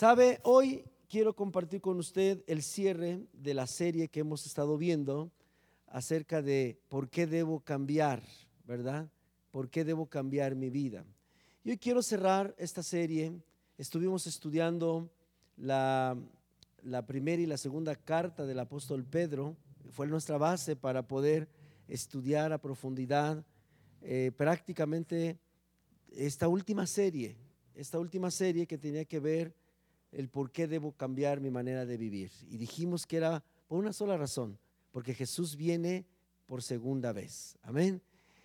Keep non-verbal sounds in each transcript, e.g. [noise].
Sabe, hoy quiero compartir con usted el cierre de la serie que hemos estado viendo acerca de por qué debo cambiar, ¿verdad? ¿Por qué debo cambiar mi vida? Y hoy quiero cerrar esta serie. Estuvimos estudiando la, la primera y la segunda carta del apóstol Pedro. Fue nuestra base para poder estudiar a profundidad eh, prácticamente esta última serie, esta última serie que tenía que ver el por qué debo cambiar mi manera de vivir. Y dijimos que era por una sola razón, porque Jesús viene por segunda vez. Amén.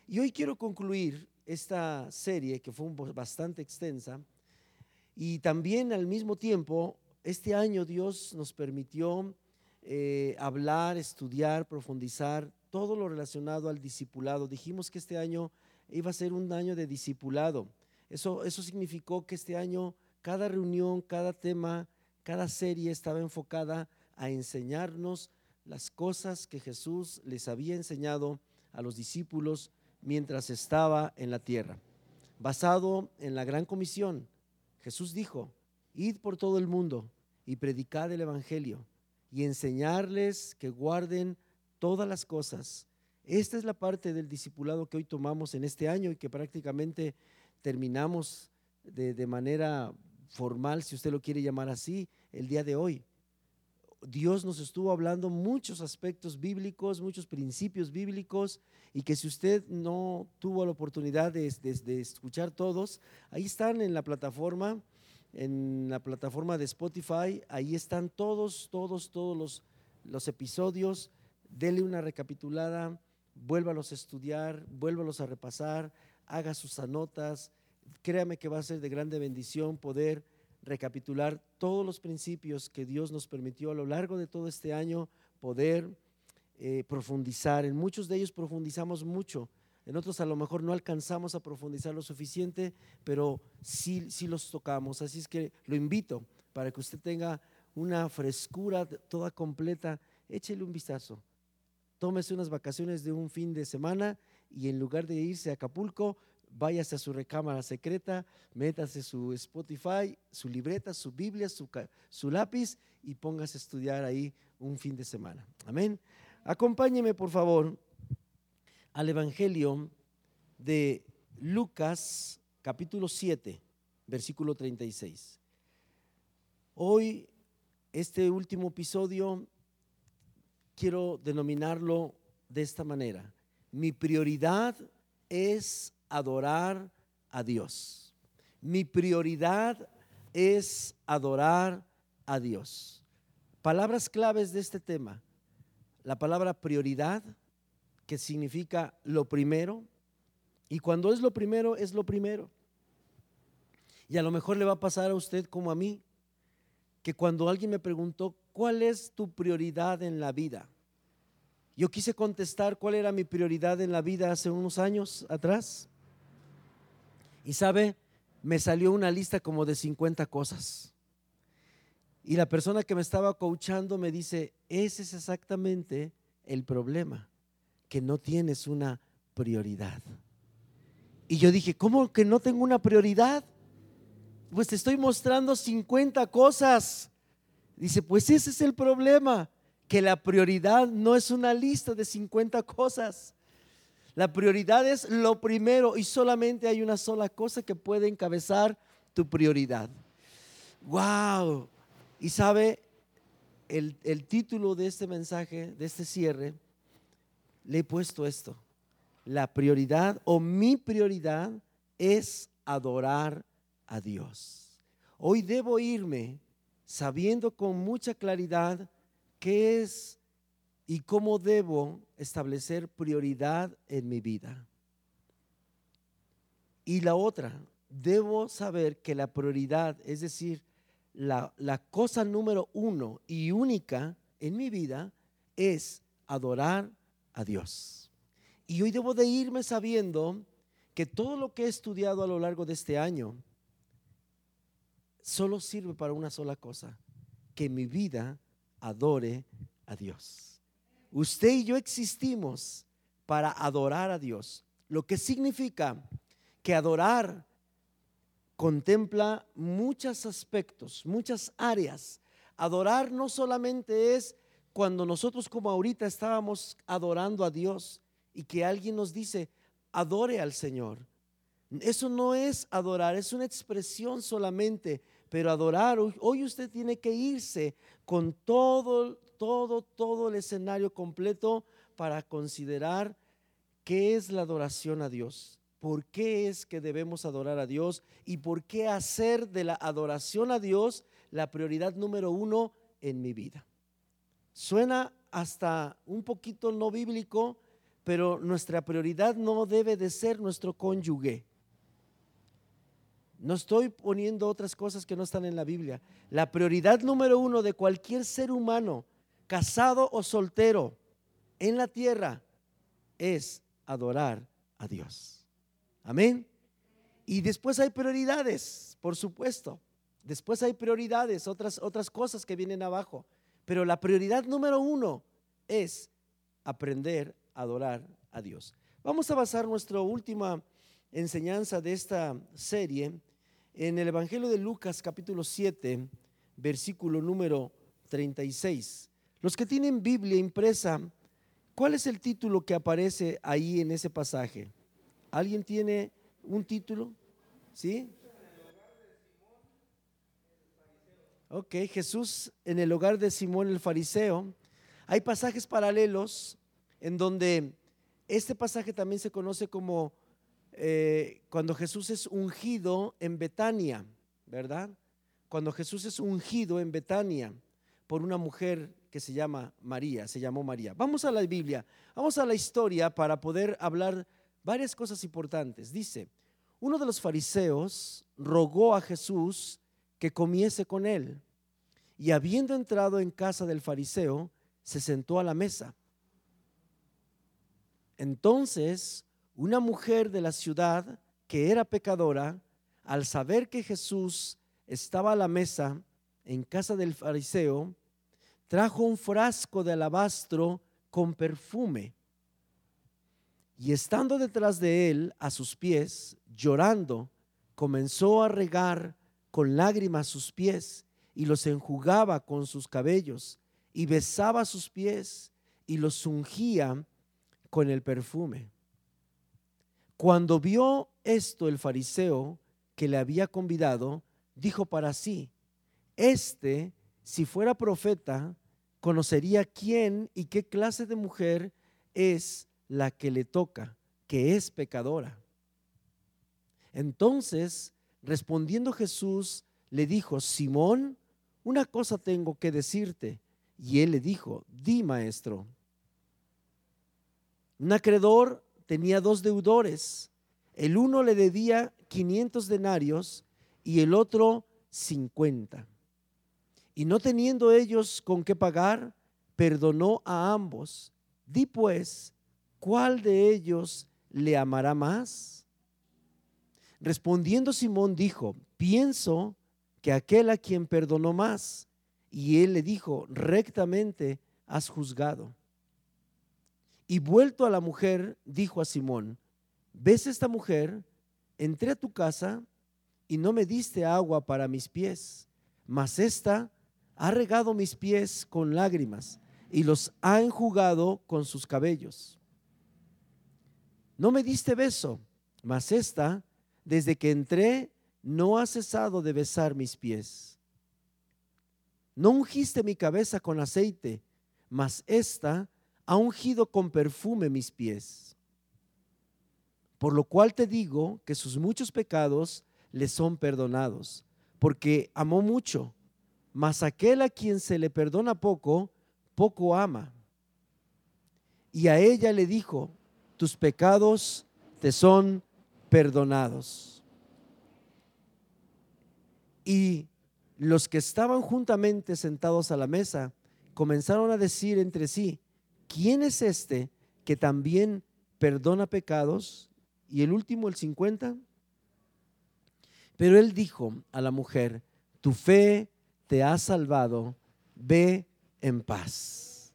Y hoy quiero concluir esta serie que fue bastante extensa y también al mismo tiempo, este año Dios nos permitió eh, hablar, estudiar, profundizar todo lo relacionado al discipulado. Dijimos que este año iba a ser un año de discipulado. Eso, eso significó que este año cada reunión, cada tema, cada serie estaba enfocada a enseñarnos las cosas que Jesús les había enseñado a los discípulos mientras estaba en la tierra. Basado en la gran comisión, Jesús dijo, id por todo el mundo y predicad el Evangelio y enseñarles que guarden todas las cosas. Esta es la parte del discipulado que hoy tomamos en este año y que prácticamente terminamos de, de manera formal, si usted lo quiere llamar así, el día de hoy. Dios nos estuvo hablando muchos aspectos bíblicos, muchos principios bíblicos, y que si usted no tuvo la oportunidad de, escuchar todos, ahí están en la plataforma, en la plataforma de Spotify, ahí están todos, todos, todos los, los episodios. Dele una recapitulada, vuélvalos a estudiar, vuélvalos a repasar, haga sus anotas, créame que va a ser de grande bendición poder recapitular todos los principios que Dios nos permitió a lo largo de todo este año poder eh, profundizar. En muchos de ellos profundizamos mucho, en otros a lo mejor no alcanzamos a profundizar lo suficiente, pero sí, sí los tocamos. Así es que lo invito para que usted tenga una frescura toda completa, échele un vistazo. Tómese unas vacaciones de un fin de semana y en lugar de irse a Acapulco, váyase a su recámara secreta, métase su Spotify, su libreta, su Biblia, su, lápiz y póngase a estudiar ahí un fin de semana. Amén. Acompáñeme, por favor, al Evangelio de Lucas, capítulo 7, versículo 36. Hoy, este último episodio, quiero denominarlo de esta manera. Mi prioridad es adorar a Dios. Mi prioridad es adorar a Dios. Palabras claves de este tema. La palabra prioridad, que significa lo primero. Y cuando es lo primero, es lo primero. Y a lo mejor le va a pasar a usted como a mí, que cuando alguien me preguntó, ¿cuál es tu prioridad en la vida? Yo quise contestar cuál era mi prioridad en la vida hace unos años atrás. Y sabe, me salió una lista como de 50 cosas. Y la persona que me estaba coachando me dice, ese es exactamente el problema, que no tienes una prioridad. Y yo dije, ¿cómo que no tengo una prioridad? Pues te estoy mostrando 50 cosas. Dice, pues ese es el problema, que la prioridad no es una lista de 50 cosas. La prioridad es lo primero y solamente hay una sola cosa que puede encabezar tu prioridad. ¡Wow! Y sabe, el, el título de este mensaje, de este cierre, le he puesto esto. La prioridad o mi prioridad es adorar a Dios. Hoy debo irme sabiendo con mucha claridad qué es y cómo debo establecer prioridad en mi vida. Y la otra, debo saber que la prioridad, es decir, la, la, cosa número uno y única en mi vida es adorar a Dios. Y hoy debo de irme sabiendo que todo lo que he estudiado a lo largo de este año solo sirve para una sola cosa, que mi vida adore a Dios. Usted y yo existimos para adorar a Dios, lo que significa que adorar contempla muchos aspectos, muchas áreas. Adorar no solamente es cuando nosotros como ahorita estábamos adorando a Dios y que alguien nos dice, adore al Señor. Eso no es adorar, es una expresión solamente, pero adorar, hoy usted tiene que irse con todo, todo, todo el escenario completo para considerar qué es la adoración a Dios por qué es que debemos adorar a Dios y por qué hacer de la adoración a Dios la prioridad número uno en mi vida. Suena hasta un poquito no bíblico, pero nuestra prioridad no debe de ser nuestro cónyuge. No estoy poniendo otras cosas que no están en la Biblia. La prioridad número uno de cualquier ser humano, casado o soltero, en la tierra, es adorar a Dios. Amén. Y después hay prioridades, por supuesto. Después hay prioridades, otras, otras cosas que vienen abajo. Pero la prioridad número uno es aprender a adorar a Dios. Vamos a basar nuestra última enseñanza de esta serie en el Evangelio de Lucas capítulo 7, versículo número 36. Los que tienen Biblia impresa, ¿cuál es el título que aparece ahí en ese pasaje? ¿Alguien tiene un título? ¿Sí? Ok, Jesús en el hogar de Simón el fariseo. Hay pasajes paralelos en donde este pasaje también se conoce como eh, cuando Jesús es ungido en Betania, ¿verdad? Cuando Jesús es ungido en Betania por una mujer que se llama María, se llamó María. Vamos a la Biblia, vamos a la historia para poder hablar varias cosas importantes. Dice, uno de los fariseos rogó a Jesús que comiese con él. Y habiendo entrado en casa del fariseo, se sentó a la mesa. Entonces, una mujer de la ciudad que era pecadora, al saber que Jesús estaba a la mesa en casa del fariseo, trajo un frasco de alabastro con perfume y estando detrás de él, a sus pies, llorando, comenzó a regar con lágrimas sus pies y los enjugaba con sus cabellos y besaba sus pies y los ungía con el perfume. Cuando vio esto el fariseo que le había convidado, dijo para sí, este, si fuera profeta, conocería quién y qué clase de mujer es la que le toca, que es pecadora. Entonces, respondiendo Jesús, le dijo, Simón, una cosa tengo que decirte. Y él le dijo, di maestro. Un acreedor tenía dos deudores. El uno le debía 500 denarios y el otro 50. Y no teniendo ellos con qué pagar, perdonó a ambos. Di pues, ¿cuál de ellos le amará más? Respondiendo Simón dijo, pienso que aquel a quien perdonó más. Y él le dijo, rectamente has juzgado. Y vuelto a la mujer, dijo a Simón, ¿ves esta mujer? Entré a tu casa y no me diste agua para mis pies, mas esta ha regado mis pies con lágrimas y los ha enjugado con sus cabellos no me diste beso, mas esta, desde que entré, no ha cesado de besar mis pies. No ungiste mi cabeza con aceite, mas esta ha ungido con perfume mis pies. Por lo cual te digo que sus muchos pecados le son perdonados, porque amó mucho, mas aquel a quien se le perdona poco, poco ama. Y a ella le dijo, tus pecados te son perdonados. Y los que estaban juntamente sentados a la mesa comenzaron a decir entre sí, ¿quién es este que también perdona pecados? Y el último, el 50. Pero él dijo a la mujer, tu fe te ha salvado, ve en paz.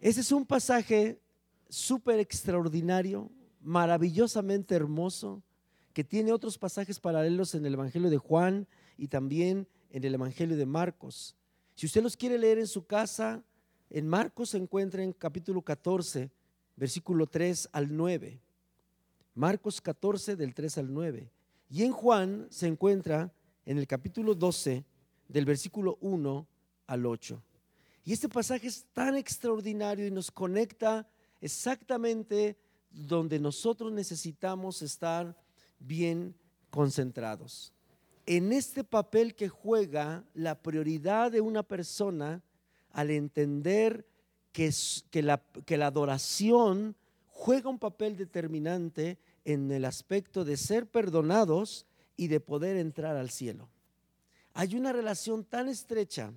Ese es un pasaje súper extraordinario, maravillosamente hermoso, que tiene otros pasajes paralelos en el Evangelio de Juan y también en el Evangelio de Marcos. Si usted los quiere leer en su casa, en Marcos se encuentra en capítulo 14, versículo 3 al 9. Marcos 14 del 3 al 9. Y en Juan se encuentra en el capítulo 12 del versículo 1 al 8. Y este pasaje es tan extraordinario y nos conecta exactamente donde nosotros necesitamos estar bien concentrados. En este papel que juega la prioridad de una persona al entender que, que, la, que la adoración juega un papel determinante en el aspecto de ser perdonados y de poder entrar al cielo. Hay una relación tan estrecha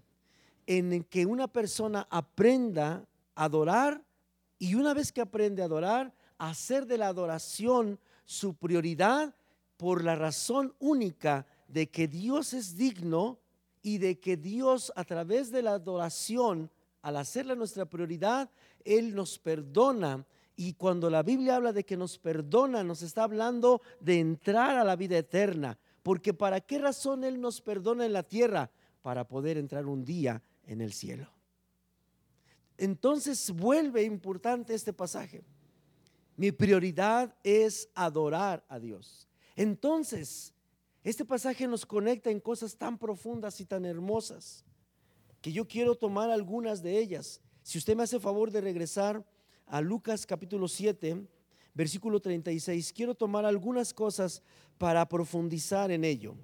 en que una persona aprenda a adorar y una vez que aprende a adorar, hacer de la adoración su prioridad por la razón única de que Dios es digno y de que Dios a través de la adoración, al hacerla nuestra prioridad, Él nos perdona. Y cuando la Biblia habla de que nos perdona, nos está hablando de entrar a la vida eterna. Porque ¿para qué razón Él nos perdona en la tierra? Para poder entrar un día en el cielo. Entonces vuelve importante este pasaje. Mi prioridad es adorar a Dios. Entonces, este pasaje nos conecta en cosas tan profundas y tan hermosas que yo quiero tomar algunas de ellas. Si usted me hace favor de regresar a Lucas capítulo 7, versículo 36, quiero tomar algunas cosas para profundizar en ello.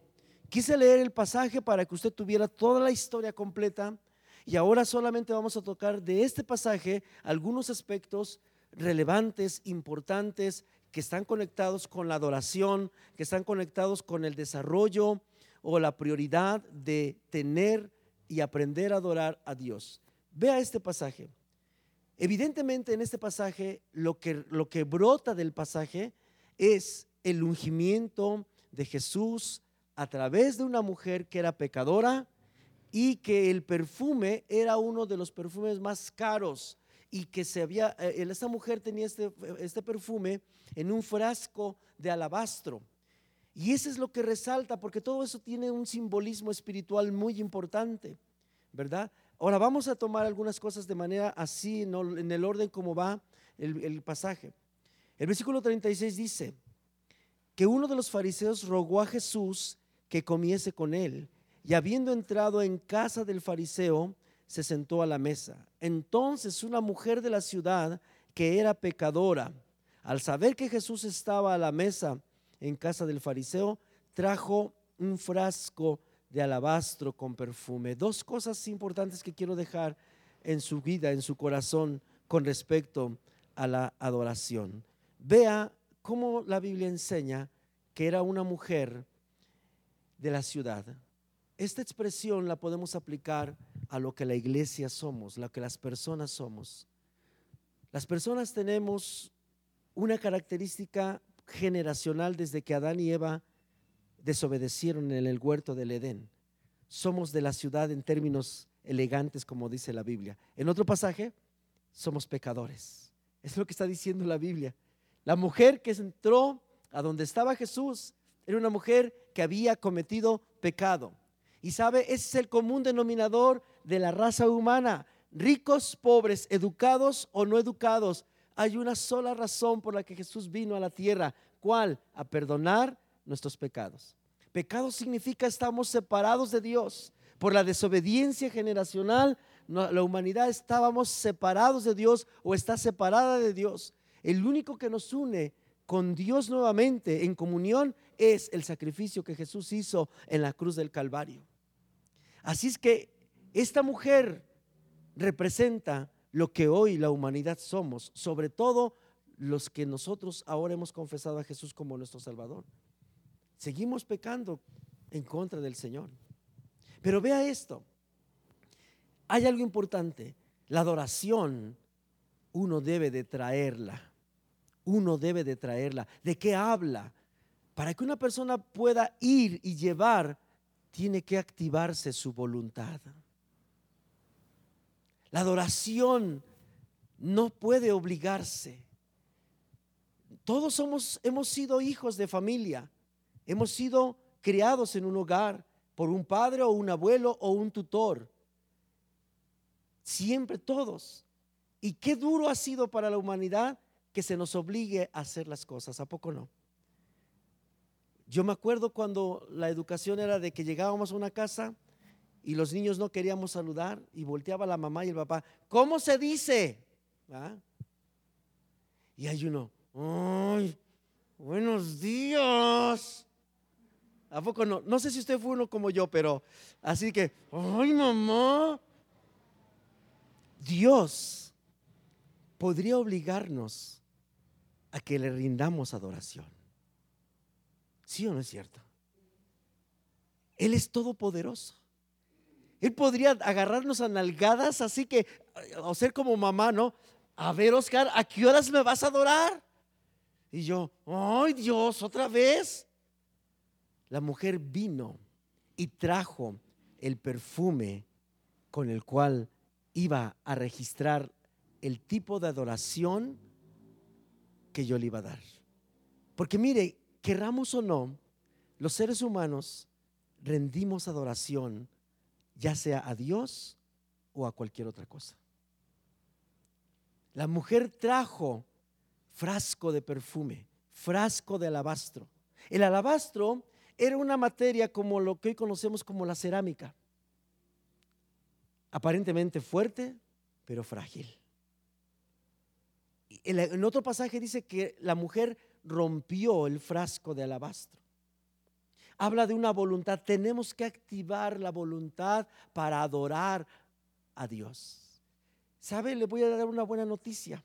Quise leer el pasaje para que usted tuviera toda la historia completa y ahora solamente vamos a tocar de este pasaje algunos aspectos relevantes, importantes, que están conectados con la adoración, que están conectados con el desarrollo o la prioridad de tener y aprender a adorar a Dios. Vea este pasaje. Evidentemente en este pasaje lo que, brota del pasaje es el ungimiento de Jesús a través de una mujer que era pecadora y que el perfume era uno de los perfumes más caros y que se había, eh, esta mujer tenía este, este perfume en un frasco de alabastro. Y eso es lo que resalta, porque todo eso tiene un simbolismo espiritual muy importante, ¿verdad? Ahora vamos a tomar algunas cosas de manera así, en el orden como va el, el pasaje. El versículo 36 dice que uno de los fariseos rogó a Jesús que comiese con él, y habiendo entrado en casa del fariseo, se sentó a la mesa. Entonces una mujer de la ciudad que era pecadora, al saber que Jesús estaba a la mesa en casa del fariseo, trajo un frasco de alabastro con perfume. Dos cosas importantes que quiero dejar en su vida, en su corazón, con respecto a la adoración. Vea cómo la Biblia enseña que era una mujer de la ciudad. Esta expresión la podemos aplicar a lo que la iglesia somos, lo que las personas somos. Las personas tenemos una característica generacional desde que Adán y Eva desobedecieron en el huerto del Edén. Somos de la ciudad en términos elegantes, como dice la Biblia. En otro pasaje, somos pecadores. Es lo que está diciendo la Biblia. La mujer que entró a donde estaba Jesús era una mujer que había cometido pecado. Y sabe, ese es el común denominador de la raza humana. Ricos, pobres, educados o no educados. Hay una sola razón por la que Jesús vino a la tierra. ¿Cuál? A perdonar nuestros pecados. Pecado significa estamos separados de Dios. Por la desobediencia generacional, la humanidad estábamos separados de Dios o está separada de Dios. El único que nos une con Dios nuevamente en comunión es el sacrificio que Jesús hizo en la cruz del Calvario. Así es que esta mujer representa lo que hoy la humanidad somos, sobre todo los que nosotros ahora hemos confesado a Jesús como nuestro Salvador. Seguimos pecando en contra del Señor. Pero vea esto, hay algo importante, la adoración uno debe de traerla, uno debe de traerla. ¿De qué habla? Para que una persona pueda ir y llevar tiene que activarse su voluntad. La adoración no puede obligarse. Todos somos, hemos sido hijos de familia. Hemos sido criados en un hogar por un padre o un abuelo o un tutor. Siempre todos. Y qué duro ha sido para la humanidad que se nos obligue a hacer las cosas, ¿a poco no? Yo me acuerdo cuando la educación era de que llegábamos a una casa y los niños no queríamos saludar y volteaba la mamá y el papá, ¿cómo se dice? ¿Ah? Y hay uno, ¡ay! Buenos días. ¿A poco no? No sé si usted fue uno como yo, pero así que, ¡ay, mamá! Dios podría obligarnos a que le rindamos adoración. ¿Sí o no es cierto? Él es todopoderoso. Él podría agarrarnos a nalgadas, así que, o ser como mamá, ¿no? A ver, Oscar, ¿a qué horas me vas a adorar? Y yo, ay Dios, otra vez. La mujer vino y trajo el perfume con el cual iba a registrar el tipo de adoración que yo le iba a dar. Porque mire, querramos o no, los seres humanos rendimos adoración ya sea a Dios o a cualquier otra cosa. La mujer trajo frasco de perfume, frasco de alabastro. El alabastro era una materia como lo que hoy conocemos como la cerámica. Aparentemente fuerte, pero frágil. En otro pasaje dice que la mujer rompió el frasco de alabastro. Habla de una voluntad. Tenemos que activar la voluntad para adorar a Dios. ¿Sabe? Le voy a dar una buena noticia.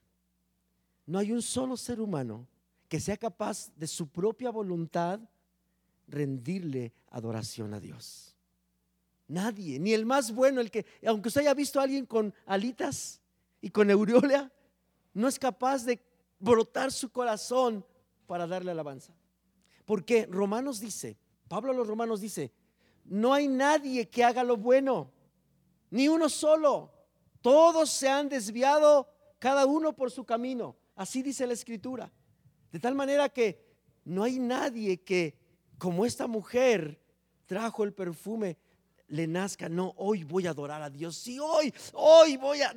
No hay un solo ser humano que sea capaz de su propia voluntad rendirle adoración a Dios. Nadie, ni el más bueno, el que, aunque usted haya visto a alguien con alitas y con aureola, no es capaz de brotar su corazón para darle alabanza. Porque Romanos dice, Pablo a los Romanos dice, no hay nadie que haga lo bueno, ni uno solo. Todos se han desviado, cada uno por su camino. Así dice la escritura. De tal manera que no hay nadie que, como esta mujer trajo el perfume, le nazca, no, hoy voy a adorar a Dios. Sí, hoy, hoy voy a...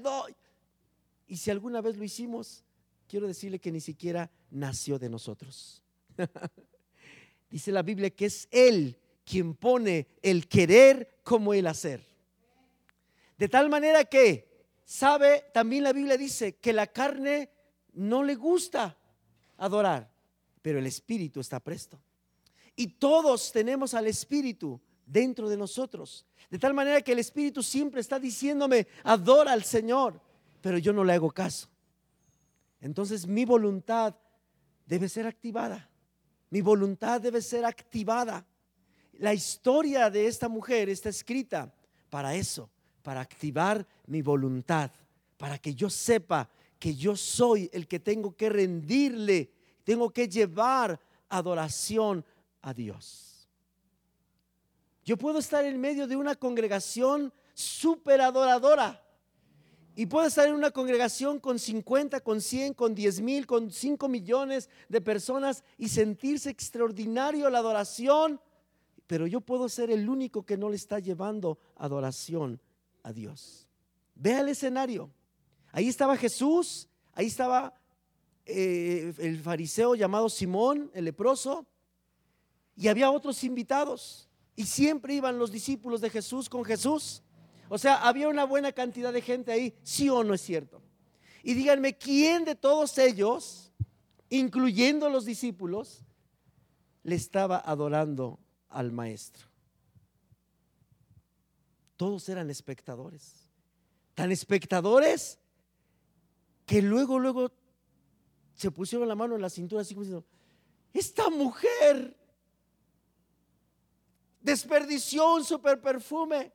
Y si alguna vez lo hicimos, quiero decirle que ni siquiera nació de nosotros. [laughs] Dice la Biblia que es Él quien pone el querer como el hacer. De tal manera que, sabe, también la Biblia dice que la carne no le gusta adorar, pero el Espíritu está presto. Y todos tenemos al Espíritu dentro de nosotros. De tal manera que el Espíritu siempre está diciéndome, adora al Señor, pero yo no le hago caso. Entonces mi voluntad debe ser activada. Mi voluntad debe ser activada. La historia de esta mujer está escrita para eso, para activar mi voluntad, para que yo sepa que yo soy el que tengo que rendirle, tengo que llevar adoración a Dios. Yo puedo estar en medio de una congregación súper adoradora y puede estar en una congregación con 50, con 100, con 10 mil, con 5 millones de personas y sentirse extraordinario la adoración. Pero yo puedo ser el único que no le está llevando adoración a Dios. Vea el escenario. Ahí estaba Jesús, ahí estaba eh, el fariseo llamado Simón, el leproso, y había otros invitados. Y siempre iban los discípulos de Jesús con Jesús. O sea, había una buena cantidad de gente ahí, sí o no es cierto. Y díganme, ¿quién de todos ellos, incluyendo los discípulos, le estaba adorando al maestro? Todos eran espectadores. Tan espectadores que luego, luego se pusieron la mano en la cintura así como diciendo, esta mujer desperdició un super perfume.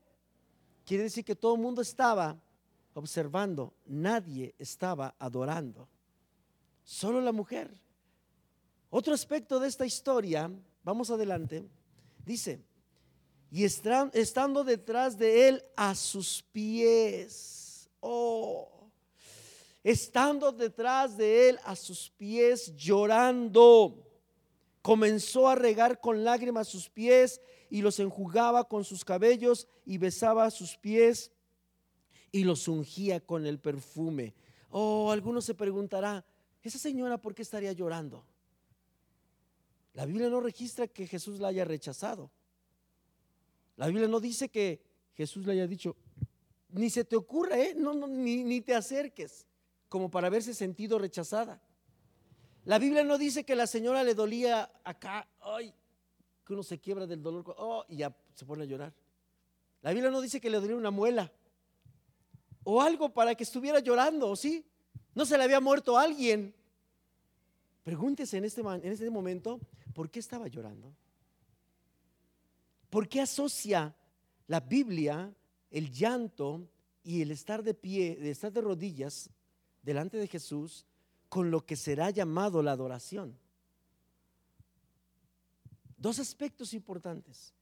Quiere decir que todo el mundo estaba observando, nadie estaba adorando, solo la mujer. Otro aspecto de esta historia, vamos adelante, dice, y estando detrás de él a sus pies, oh, estando detrás de él a sus pies llorando, Comenzó a regar con lágrimas sus pies y los enjugaba con sus cabellos y besaba sus pies y los ungía con el perfume. Oh, alguno se preguntará, ¿esa señora por qué estaría llorando? La Biblia no registra que Jesús la haya rechazado. La Biblia no dice que Jesús le haya dicho, ni se te ocurra, ¿eh? no, ni, ni te acerques, como para haberse sentido rechazada. La Biblia no dice que la señora le dolía acá, ay, que uno se quiebra del dolor, oh, y ya se pone a llorar. La Biblia no dice que le dolía una muela o algo para que estuviera llorando, ¿sí? No se le había muerto alguien. Pregúntese en este, en este momento, ¿por qué estaba llorando? ¿Por qué asocia la Biblia el llanto y el estar de pie, de estar de rodillas delante de Jesús con lo que será llamado la adoración. Dos aspectos importantes.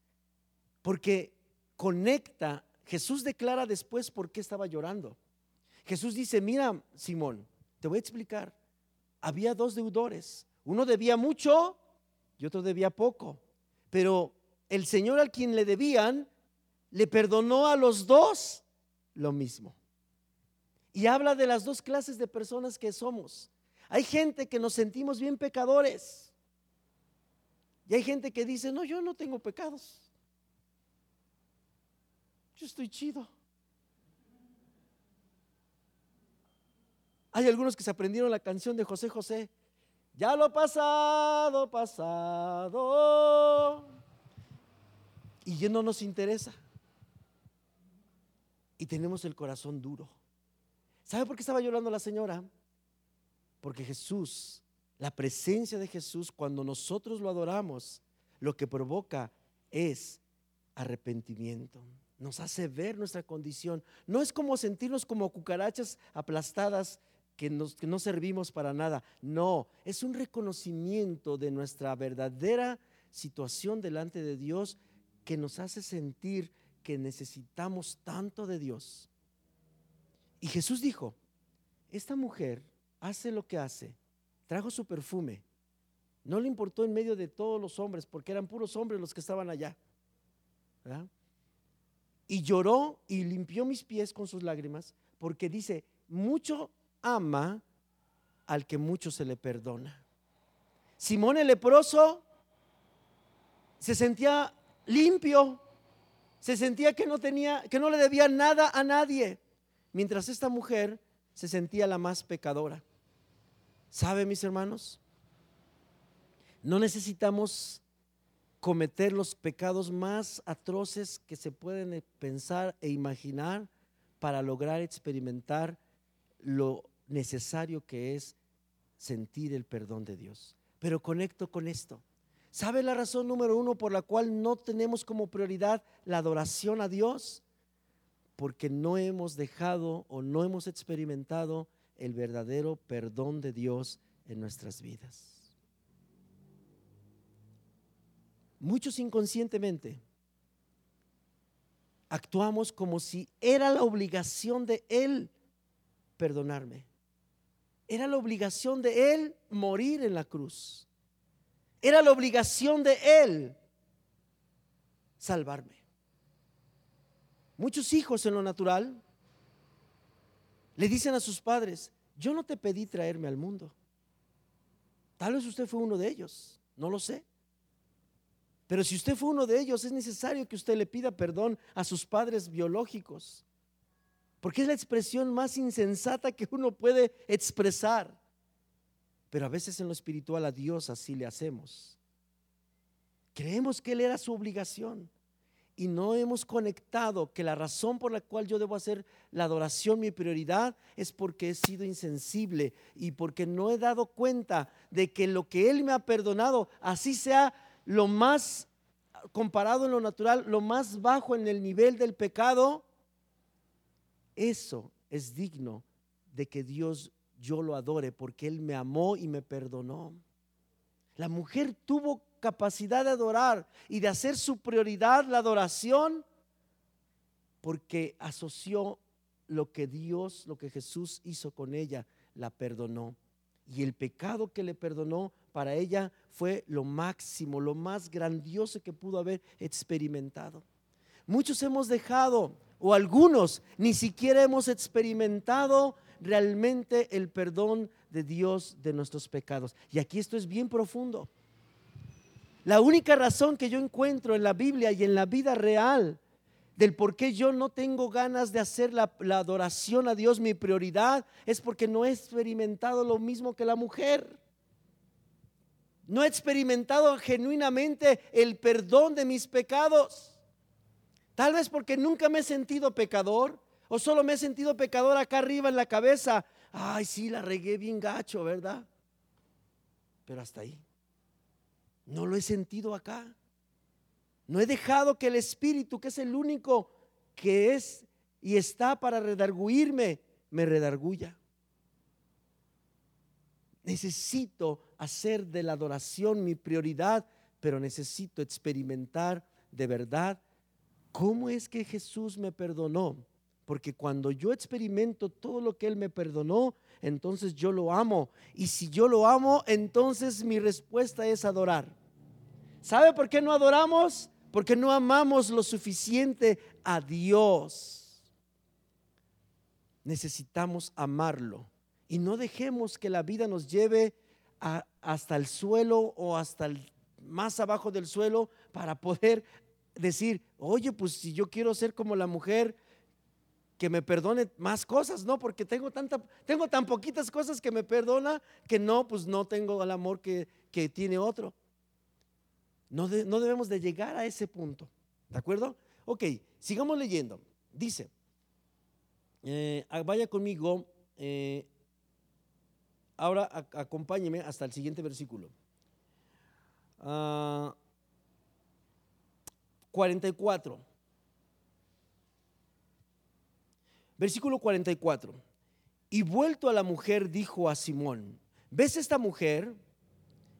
Porque conecta, Jesús declara después por qué estaba llorando. Jesús dice, mira, Simón, te voy a explicar. Había dos deudores. Uno debía mucho y otro debía poco. Pero el Señor al quien le debían, le perdonó a los dos lo mismo. Y habla de las dos clases de personas que somos. Hay gente que nos sentimos bien pecadores. Y hay gente que dice, no, yo no tengo pecados. Yo estoy chido. Hay algunos que se aprendieron la canción de José José. Ya lo pasado, pasado. Y ya no nos interesa. Y tenemos el corazón duro. ¿Sabe por qué estaba llorando la señora? Porque Jesús, la presencia de Jesús, cuando nosotros lo adoramos, lo que provoca es arrepentimiento. Nos hace ver nuestra condición. No es como sentirnos como cucarachas aplastadas que, no servimos para nada. No, es un reconocimiento de nuestra verdadera situación delante de Dios que nos hace sentir que necesitamos tanto de Dios. Y Jesús dijo, esta mujer hace lo que hace, trajo su perfume, no le importó en medio de todos los hombres, porque eran puros hombres los que estaban allá. Y lloró y limpió mis pies con sus lágrimas, porque dice, mucho ama al que mucho se le perdona. Simón el leproso se sentía limpio, se sentía que no tenía, que no le debía nada a nadie, mientras esta mujer se sentía la más pecadora. ¿Sabe, mis hermanos? No necesitamos cometer los pecados más atroces que se pueden pensar e imaginar para lograr experimentar lo necesario que es sentir el perdón de Dios. Pero conecto con esto. ¿Sabe la razón número uno por la cual no tenemos como prioridad la adoración a Dios? Porque no hemos dejado o no hemos experimentado el verdadero perdón de Dios en nuestras vidas. Muchos inconscientemente actuamos como si era la obligación de Él perdonarme. Era la obligación de Él morir en la cruz. Era la obligación de Él salvarme. Muchos hijos en lo natural le dicen a sus padres, yo no te pedí traerme al mundo. Tal vez usted fue uno de ellos, no lo sé. Pero si usted fue uno de ellos, es necesario que usted le pida perdón a sus padres biológicos. Porque es la expresión más insensata que uno puede expresar. Pero a veces en lo espiritual a Dios así le hacemos. Creemos que Él era su obligación y no hemos conectado que la razón por la cual yo debo hacer la adoración mi prioridad es porque he sido insensible y porque no he dado cuenta de que lo que Él me ha perdonado, así sea lo más comparado en lo natural, lo más bajo en el nivel del pecado, eso es digno de que Dios yo lo adore porque Él me amó y me perdonó. La mujer tuvo capacidad de adorar y de hacer su prioridad la adoración porque asoció lo que Dios, lo que Jesús hizo con ella, la perdonó. Y el pecado que le perdonó para ella fue lo máximo, lo más grandioso que pudo haber experimentado. Muchos hemos dejado, o algunos ni siquiera hemos experimentado realmente el perdón de Dios de nuestros pecados. Y aquí esto es bien profundo. La única razón que yo encuentro en la Biblia y en la vida real del por qué yo no tengo ganas de hacer la, adoración a Dios mi prioridad es porque no he experimentado lo mismo que la mujer. No he experimentado genuinamente el perdón de mis pecados. Tal vez porque nunca me he sentido pecador o solo me he sentido pecador acá arriba en la cabeza. Ay, sí, la regué bien gacho, ¿verdad? Pero hasta ahí. No lo he sentido acá. No he dejado que el Espíritu, que es el único que es y está para redarguirme, me redarguya. Necesito hacer de la adoración mi prioridad, pero necesito experimentar de verdad cómo es que Jesús me perdonó. Porque cuando yo experimento todo lo que Él me perdonó, entonces yo lo amo. Y si yo lo amo, entonces mi respuesta es adorar. ¿Sabe por qué no adoramos? Porque no amamos lo suficiente a Dios. Necesitamos amarlo. Y no dejemos que la vida nos lleve hasta el suelo o hasta el, más abajo del suelo para poder decir, oye, pues si yo quiero ser como la mujer, que me perdone más cosas, no, porque tengo tanta, tengo tan poquitas cosas que me perdona que no, pues no tengo el amor que, que tiene otro. No, debemos de llegar a ese punto. ¿De acuerdo? Ok, sigamos leyendo. Dice, eh, ah, vaya conmigo, eh, ahora acompáñeme hasta el siguiente versículo. 44. Ah, versículo 44. Y vuelto a la mujer, dijo a Simón, ¿ves esta mujer?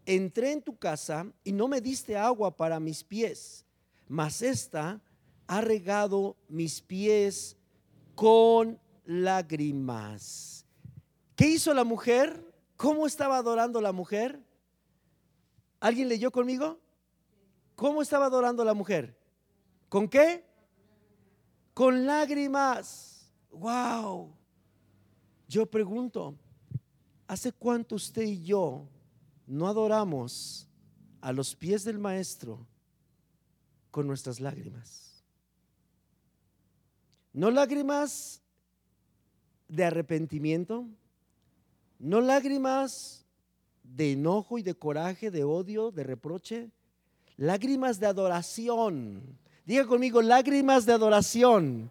entré en tu casa y no me diste agua para mis pies, mas esta ha regado mis pies con lágrimas. ¿Qué hizo la mujer? ¿Cómo estaba adorando la mujer? ¿Alguien leyó conmigo? ¿Cómo estaba adorando la mujer? ¿Con qué? Con lágrimas. Wow. Yo pregunto, ¿hace cuánto usted y yo no adoramos a los pies del Maestro con nuestras lágrimas. No lágrimas de arrepentimiento, no lágrimas de enojo y de coraje, de odio, de reproche, lágrimas de adoración. Diga conmigo, lágrimas de adoración.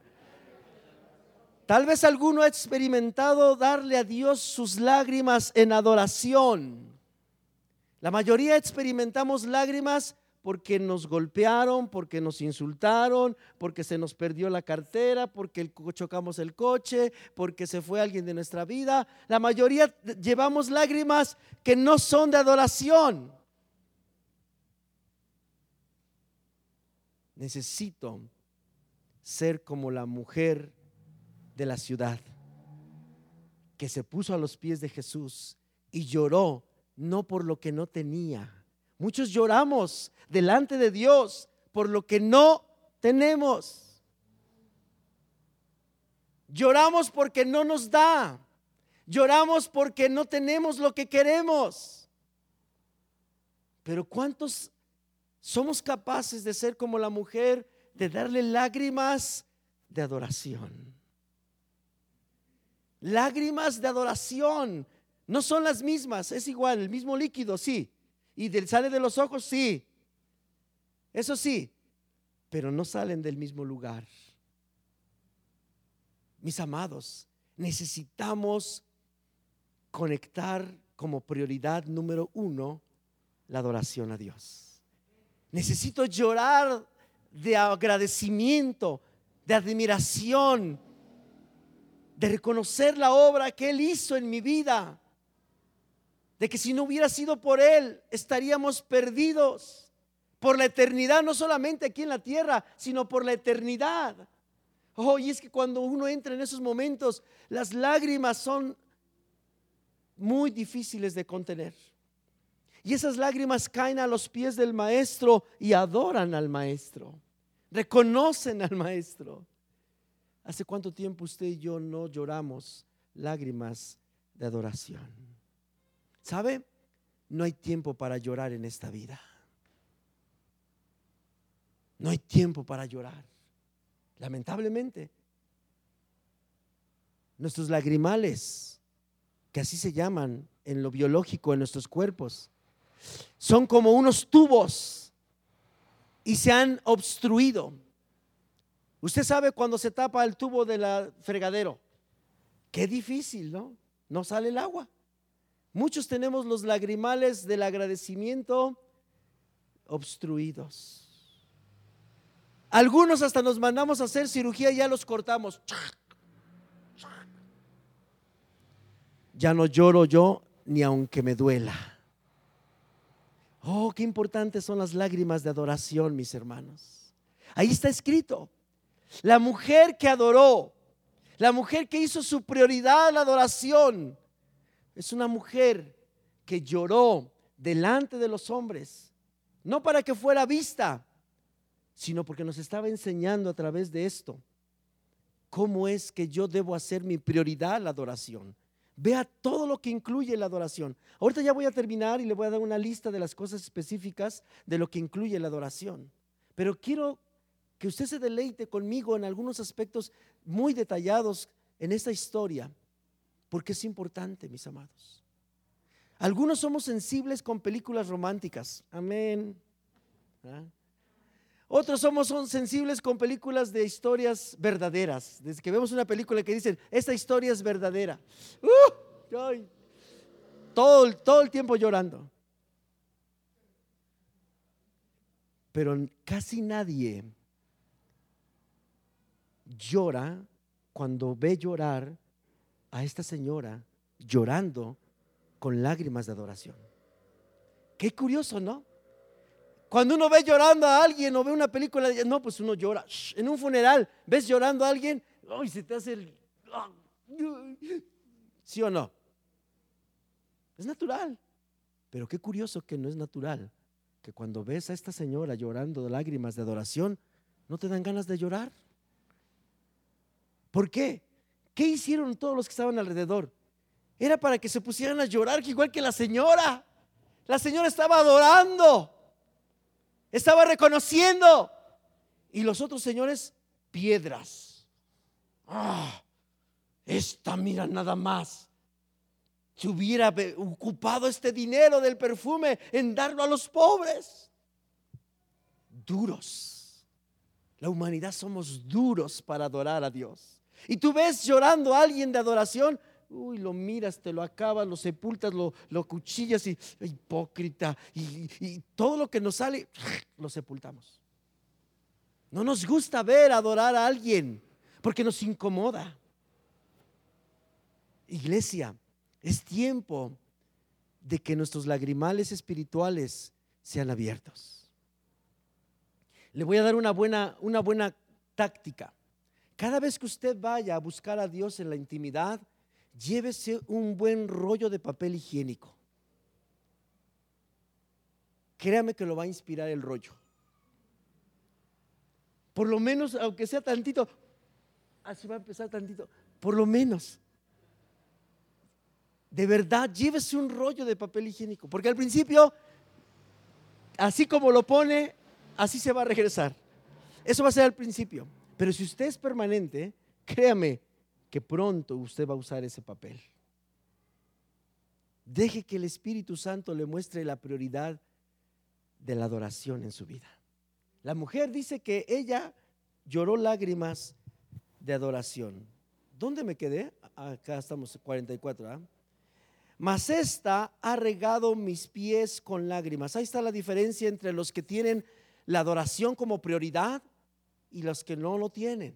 Tal vez alguno ha experimentado darle a Dios sus lágrimas en adoración. La mayoría experimentamos lágrimas porque nos golpearon, porque nos insultaron, porque se nos perdió la cartera, porque chocamos el coche, porque se fue alguien de nuestra vida. La mayoría llevamos lágrimas que no son de adoración. Necesito ser como la mujer de la ciudad que se puso a los pies de Jesús y lloró no por lo que no tenía. Muchos lloramos delante de Dios por lo que no tenemos. Lloramos porque no nos da. Lloramos porque no tenemos lo que queremos. Pero ¿cuántos somos capaces de ser como la mujer, de darle lágrimas de adoración? Lágrimas de adoración no son las mismas, es igual, el mismo líquido, sí. Y del, sale de los ojos, sí. Eso sí, pero no salen del mismo lugar. Mis amados, necesitamos conectar como prioridad número uno la adoración a Dios. Necesito llorar de agradecimiento, de admiración, de reconocer la obra que Él hizo en mi vida de que si no hubiera sido por Él, estaríamos perdidos por la eternidad, no solamente aquí en la tierra, sino por la eternidad. Oh, y es que cuando uno entra en esos momentos, las lágrimas son muy difíciles de contener. Y esas lágrimas caen a los pies del maestro y adoran al maestro. Reconocen al maestro. ¿Hace cuánto tiempo usted y yo no lloramos lágrimas de adoración? ¿Sabe? No hay tiempo para llorar en esta vida. No hay tiempo para llorar. Lamentablemente. Nuestros lagrimales, que así se llaman en lo biológico, en nuestros cuerpos, son como unos tubos y se han obstruido. Usted sabe cuando se tapa el tubo del fregadero. Qué difícil, ¿no? No sale el agua. Muchos tenemos los lagrimales del agradecimiento obstruidos. Algunos hasta nos mandamos a hacer cirugía y ya los cortamos. Ya no lloro yo ni aunque me duela. Oh, qué importantes son las lágrimas de adoración, mis hermanos. Ahí está escrito. La mujer que adoró, la mujer que hizo su prioridad la adoración, es una mujer que lloró delante de los hombres, no para que fuera vista, sino porque nos estaba enseñando a través de esto cómo es que yo debo hacer mi prioridad la adoración. Vea todo lo que incluye la adoración. Ahorita ya voy a terminar y le voy a dar una lista de las cosas específicas de lo que incluye la adoración. Pero quiero que usted se deleite conmigo en algunos aspectos muy detallados en esta historia, porque es importante, mis amados. Algunos somos sensibles con películas románticas. Amén. ¿Ah? Otros somos son sensibles con películas de historias verdaderas. Desde que vemos una película que dicen, esta historia es verdadera. ¡Uh! todo, todo el tiempo llorando. Pero casi nadie llora cuando ve llorar a esta señora llorando con lágrimas de adoración. Qué curioso, ¿no? Cuando uno ve llorando a alguien o ve una película, no, pues uno llora. En un funeral, ves llorando a alguien, ¡ay, se te hace el... ¿Sí o no? Es natural. Pero qué curioso que no es natural. Que cuando ves a esta señora llorando de lágrimas de adoración, no te dan ganas de llorar. ¿Por qué? ¿Qué hicieron todos los que estaban alrededor? Era para que se pusieran a llorar, igual que la señora. La señora estaba adorando. Estaba reconociendo. Y los otros señores, piedras. Ah, esta mira nada más. Se hubiera ocupado este dinero del perfume en darlo a los pobres. Duros. La humanidad somos duros para adorar a Dios. Y tú ves llorando a alguien de adoración, uy, lo miras, te lo acabas, lo sepultas, lo, lo cuchillas y hipócrita. Y, todo lo que nos sale, lo sepultamos. No nos gusta ver adorar a alguien porque nos incomoda. Iglesia, es tiempo de que nuestros lagrimales espirituales sean abiertos. Le voy a dar una buena, una buena táctica. Cada vez que usted vaya a buscar a Dios en la intimidad, llévese un buen rollo de papel higiénico. Créame que lo va a inspirar el rollo. Por lo menos, aunque sea tantito, así va a empezar tantito, por lo menos. De verdad, llévese un rollo de papel higiénico, porque al principio, así como lo pone, así se va a regresar. Eso va a ser al principio. Pero si usted es permanente, créame, que pronto usted va a usar ese papel. Deje que el Espíritu Santo le muestre la prioridad de la adoración en su vida. La mujer dice que ella lloró lágrimas de adoración. ¿Dónde me quedé? Acá estamos 44. ¿ah? Mas esta ha regado mis pies con lágrimas. Ahí está la diferencia entre los que tienen la adoración como prioridad y los que no lo tienen.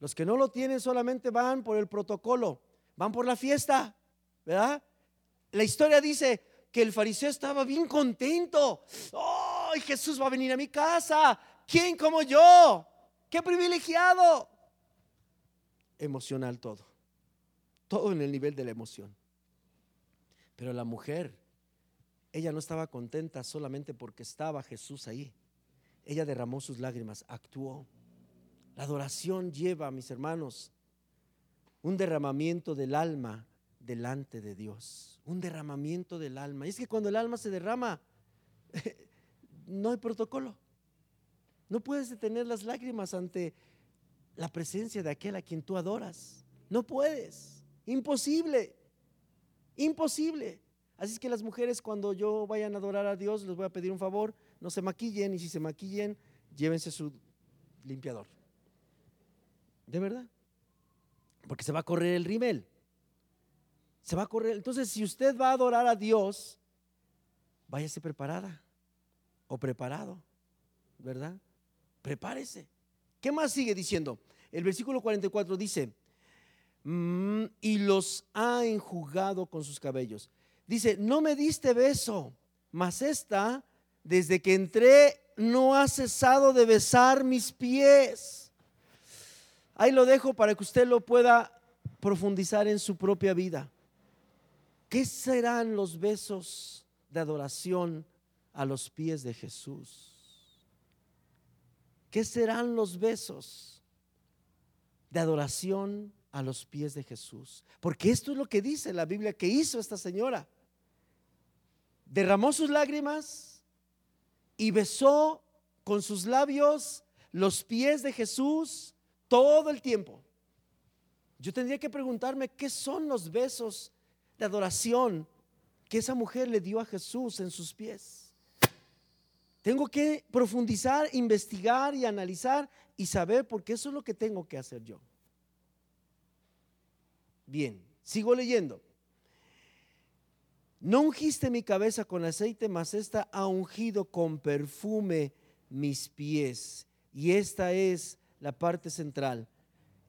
Los que no lo tienen solamente van por el protocolo, van por la fiesta, ¿verdad? La historia dice que el fariseo estaba bien contento. ¡Oh, Jesús va a venir a mi casa! ¿Quién como yo? ¡Qué privilegiado! Emocional todo. Todo en el nivel de la emoción. Pero la mujer, ella no estaba contenta solamente porque estaba Jesús ahí. Ella derramó sus lágrimas, actuó. La adoración lleva, mis hermanos, un derramamiento del alma delante de Dios. Un derramamiento del alma. Y es que cuando el alma se derrama, [laughs] no hay protocolo. No puedes detener las lágrimas ante la presencia de aquel a quien tú adoras. No puedes. Imposible. Imposible. Así es que las mujeres cuando yo vayan a adorar a Dios, les voy a pedir un favor, no se maquillen y si se maquillen, llévense su limpiador. De verdad. Porque se va a correr el rimel. Se va a correr. Entonces, si usted va a adorar a Dios, váyase preparada o preparado, ¿verdad? Prepárese. ¿Qué más sigue diciendo? El versículo 44 dice, mm, y los ha enjugado con sus cabellos. Dice, no me diste beso, mas esta, desde que entré, no ha cesado de besar mis pies. Ahí lo dejo para que usted lo pueda profundizar en su propia vida. ¿Qué serán los besos de adoración a los pies de Jesús? ¿Qué serán los besos de adoración a los pies de Jesús? Porque esto es lo que dice la Biblia que hizo esta señora. Derramó sus lágrimas y besó con sus labios los pies de Jesús todo el tiempo. Yo tendría que preguntarme qué son los besos de adoración que esa mujer le dio a Jesús en sus pies. Tengo que profundizar, investigar y analizar y saber porque eso es lo que tengo que hacer yo. Bien, sigo leyendo. No ungiste mi cabeza con aceite, mas esta ha ungido con perfume mis pies. Y esta es la parte central.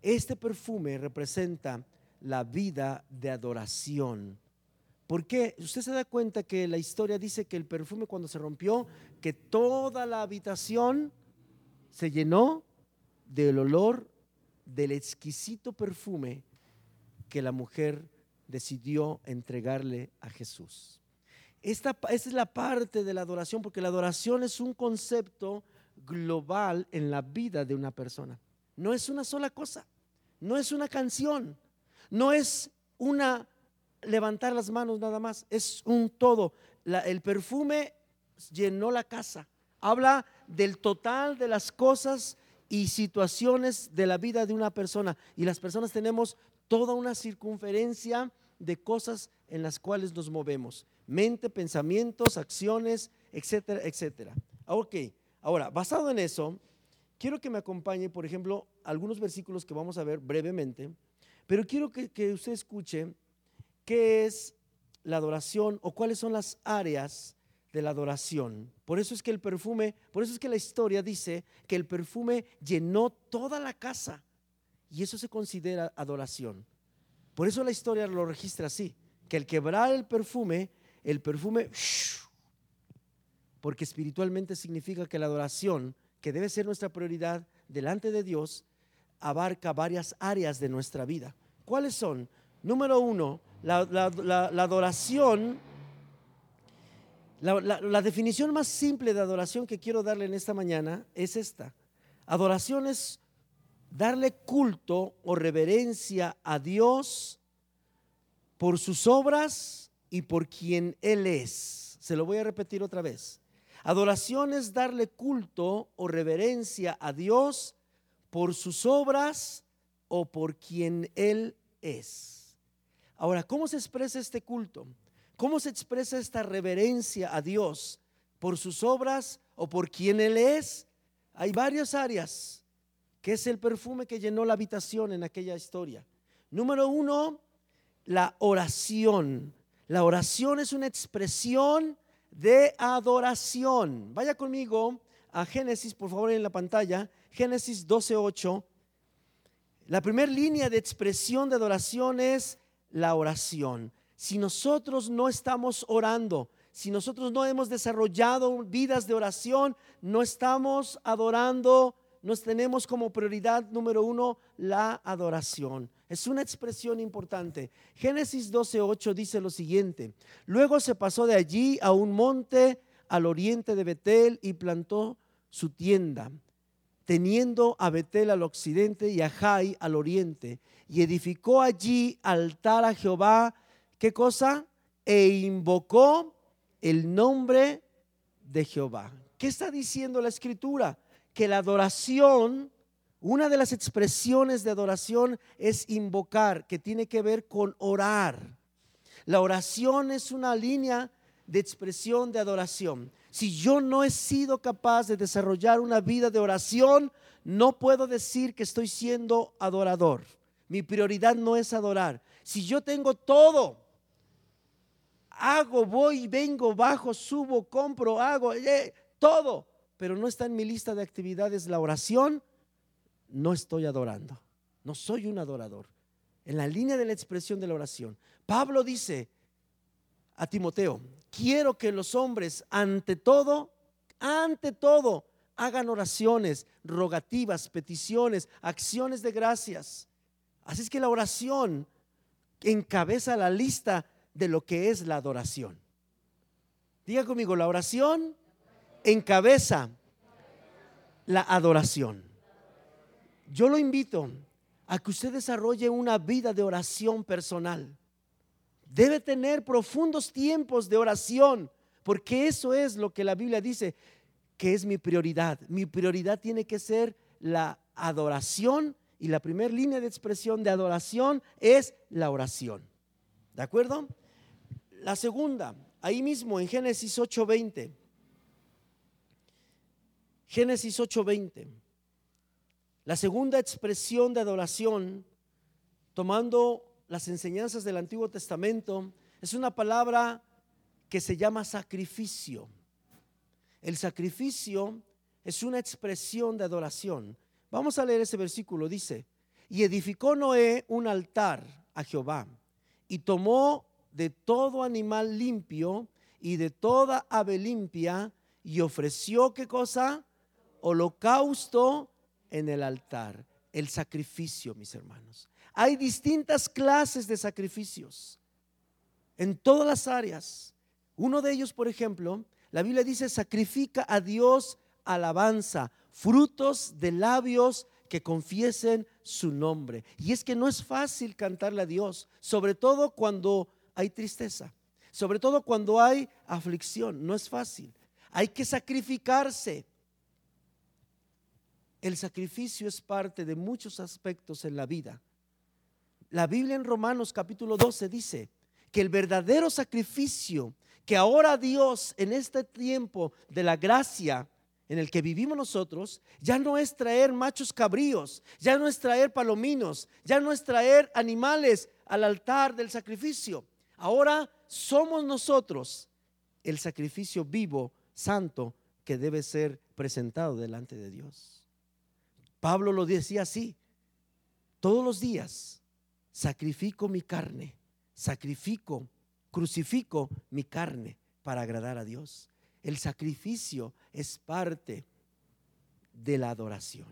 Este perfume representa la vida de adoración ¿Por qué? Usted se da cuenta que la historia dice que el perfume cuando se rompió, que toda la habitación se llenó del olor del exquisito perfume que la mujer decidió entregarle a Jesús. Esta, es la parte de la adoración, porque la adoración es un concepto global en la vida de una persona. No es una sola cosa, no es una canción, no es una levantar las manos nada más, es un todo. el perfume llenó la casa. Habla del total de las cosas y situaciones de la vida de una persona. Y las personas tenemos toda una circunferencia de cosas en las cuales nos movemos. Mente, pensamientos, acciones, etcétera, etcétera. Ok, ahora, basado en eso, quiero que me acompañe, por ejemplo, algunos versículos que vamos a ver brevemente, pero quiero que, que usted escuche qué es la adoración o cuáles son las áreas de la adoración. Por eso es que el perfume, por eso es que la historia dice que el perfume llenó toda la casa y eso se considera adoración. Por eso la historia lo registra así, que el quebrar el perfume, el perfume, porque espiritualmente significa que la adoración, que debe ser nuestra prioridad delante de Dios, abarca varias áreas de nuestra vida. ¿Cuáles son? Número uno, la, adoración, la, definición más simple de adoración que quiero darle en esta mañana es esta. Adoración es darle culto o reverencia a Dios por sus obras y por quien Él es. Se lo voy a repetir otra vez. Adoración es darle culto o reverencia a Dios por sus obras o por quien Él es. Ahora, ¿cómo se expresa este culto? ¿Cómo se expresa esta reverencia a Dios? ¿Por sus obras o por quien Él es? Hay varias áreas, que es el perfume que llenó la habitación en aquella historia. Número uno, la oración. La oración es una expresión de adoración. Vaya conmigo a Génesis, por favor, en la pantalla. Génesis 12.8. La primera línea de expresión de adoración es la oración. Si nosotros no estamos orando, si nosotros no hemos desarrollado vidas de oración, no estamos adorando nos tenemos como prioridad número uno la adoración. Es una expresión importante. Génesis 12:8 dice lo siguiente: Luego se pasó de allí a un monte al oriente de Betel y plantó su tienda, teniendo a Betel al occidente y a Jai al oriente, y edificó allí altar a Jehová. ¿Qué cosa? E invocó el nombre de Jehová. ¿Qué está diciendo la escritura? Que la adoración, una de las expresiones de adoración es invocar, que tiene que ver con orar. La oración es una línea de expresión de adoración. Si yo no he sido capaz de desarrollar una vida de oración, no puedo decir que estoy siendo adorador. Mi prioridad no es adorar. Si yo tengo todo, hago, voy, vengo, bajo, subo, compro, hago, eh, todo, pero no está en mi lista de actividades la oración, no estoy adorando. No soy un adorador. En la línea de la expresión de la oración. Pablo dice a Timoteo, quiero que los hombres ante todo, ante todo, hagan oraciones, rogativas, peticiones, acciones de gracias. Así es que la oración encabeza la lista de lo que es la adoración. Diga conmigo, la oración encabeza la adoración. Yo lo invito a que usted desarrolle una vida de oración personal. Debe tener profundos tiempos de oración, porque eso es lo que la Biblia dice que es mi prioridad. Mi prioridad tiene que ser la adoración y la primera línea de expresión de adoración es la oración. ¿De acuerdo? La segunda, ahí mismo en Génesis 8:20. Génesis 8:20. La segunda expresión de adoración, tomando las enseñanzas del Antiguo Testamento, es una palabra que se llama sacrificio. El sacrificio es una expresión de adoración. Vamos a leer ese versículo. Dice, y edificó Noé un altar a Jehová y tomó de todo animal limpio y de toda ave limpia y ofreció qué cosa? Holocausto en el altar, el sacrificio, mis hermanos. Hay distintas clases de sacrificios en todas las áreas. Uno de ellos, por ejemplo, la Biblia dice, sacrifica a Dios alabanza, frutos de labios que confiesen su nombre. Y es que no es fácil cantarle a Dios, sobre todo cuando hay tristeza, sobre todo cuando hay aflicción, no es fácil. Hay que sacrificarse. El sacrificio es parte de muchos aspectos en la vida. La Biblia en Romanos capítulo 12 dice que el verdadero sacrificio que ahora Dios en este tiempo de la gracia en el que vivimos nosotros, ya no es traer machos cabríos, ya no es traer palominos, ya no es traer animales al altar del sacrificio. Ahora somos nosotros el sacrificio vivo, santo, que debe ser presentado delante de Dios. Pablo lo decía así, todos los días sacrifico mi carne, sacrifico, crucifico mi carne para agradar a Dios. El sacrificio es parte de la adoración.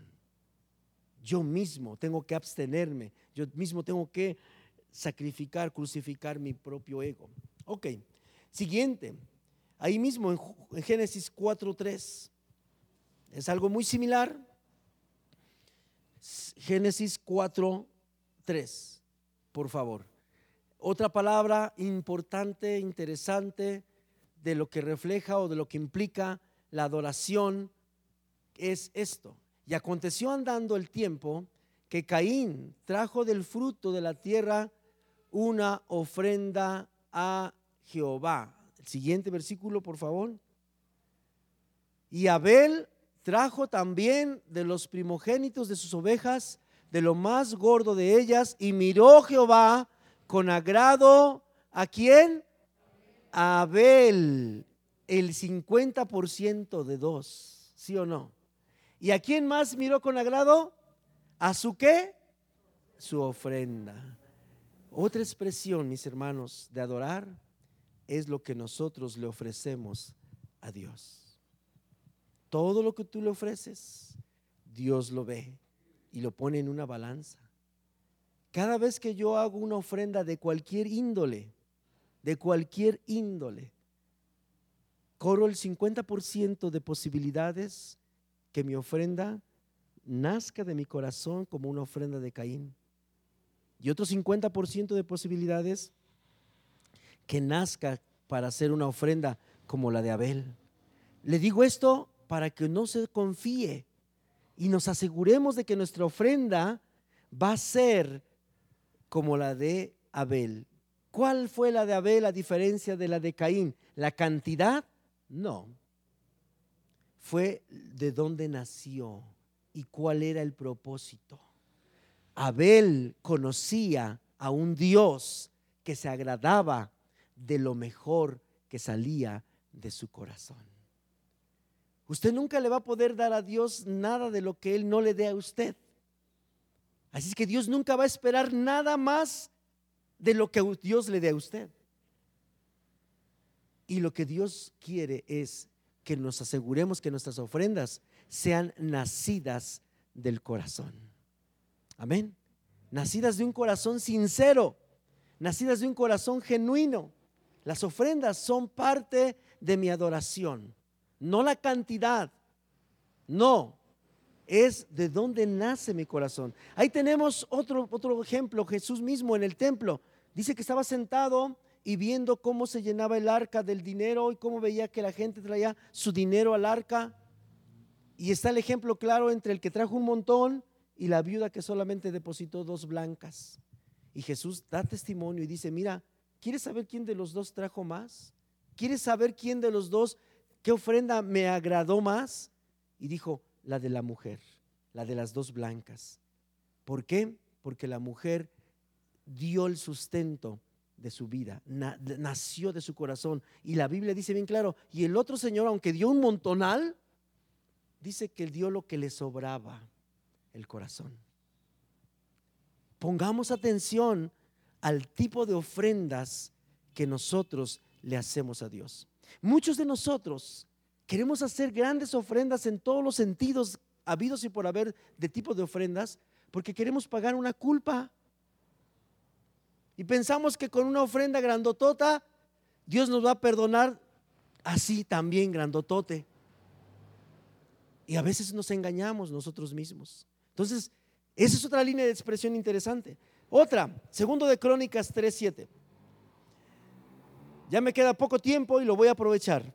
Yo mismo tengo que abstenerme, yo mismo tengo que sacrificar, crucificar mi propio ego. Ok, siguiente, ahí mismo en, Génesis 4.3, es algo muy similar. Génesis 4.3, por favor. Otra palabra importante, interesante, de lo que refleja o de lo que implica la adoración es esto. Y aconteció andando el tiempo que Caín trajo del fruto de la tierra una ofrenda a Jehová. El siguiente versículo, por favor. Y Abel trajo también de los primogénitos de sus ovejas, de lo más gordo de ellas, y miró Jehová con agrado a quién? A Abel, el 50% de dos, ¿sí o no? ¿Y a quién más miró con agrado? ¿A su qué? Su ofrenda. Otra expresión, mis hermanos, de adorar es lo que nosotros le ofrecemos a Dios. Todo lo que tú le ofreces Dios lo ve y lo pone en una balanza. Cada vez que yo hago una ofrenda de cualquier índole, de cualquier índole, corro el 50% de posibilidades que mi ofrenda nazca de mi corazón como una ofrenda de Caín. Y otro 50% de posibilidades que nazca para hacer una ofrenda como la de Abel. Le digo esto para que no se confíe y nos aseguremos de que nuestra ofrenda va a ser como la de Abel. ¿Cuál fue la de Abel a diferencia de la de Caín? ¿La cantidad? No. Fue de dónde nació y cuál era el propósito. Abel conocía a un Dios que se agradaba de lo mejor que salía de su corazón. Usted nunca le va a poder dar a Dios nada de lo que Él no le dé a usted. Así es que Dios nunca va a esperar nada más de lo que Dios le dé a usted. Y lo que Dios quiere es que nos aseguremos que nuestras ofrendas sean nacidas del corazón. Amén. Nacidas de un corazón sincero, nacidas de un corazón genuino. Las ofrendas son parte de mi adoración, no la cantidad, no, es de dónde nace mi corazón. Ahí tenemos otro, otro ejemplo, Jesús mismo en el templo. Dice que estaba sentado y viendo cómo se llenaba el arca del dinero y cómo veía que la gente traía su dinero al arca. Y está el ejemplo claro entre el que trajo un montón y la viuda que solamente depositó dos blancas. Y Jesús da testimonio y dice, mira, ¿quieres saber quién de los dos trajo más? ¿Quieres saber quién de los dos, qué ofrenda me agradó más? Y dijo, la de la mujer, la de las dos blancas. ¿Por qué? Porque la mujer dio el sustento de su vida, nació de su corazón. Y la Biblia dice bien claro, y el otro señor, aunque dio un montonal, dice que dio lo que le sobraba el corazón. Pongamos atención al tipo de ofrendas que nosotros le hacemos a Dios. Muchos de nosotros queremos hacer grandes ofrendas en todos los sentidos habidos y por haber de tipo de ofrendas porque queremos pagar una culpa. Y pensamos que con una ofrenda grandotota Dios nos va a perdonar así también grandotote. Y a veces nos engañamos nosotros mismos. Entonces, esa es otra línea de expresión interesante. Otra, segundo de Crónicas 3.7. Ya me queda poco tiempo y lo voy a aprovechar.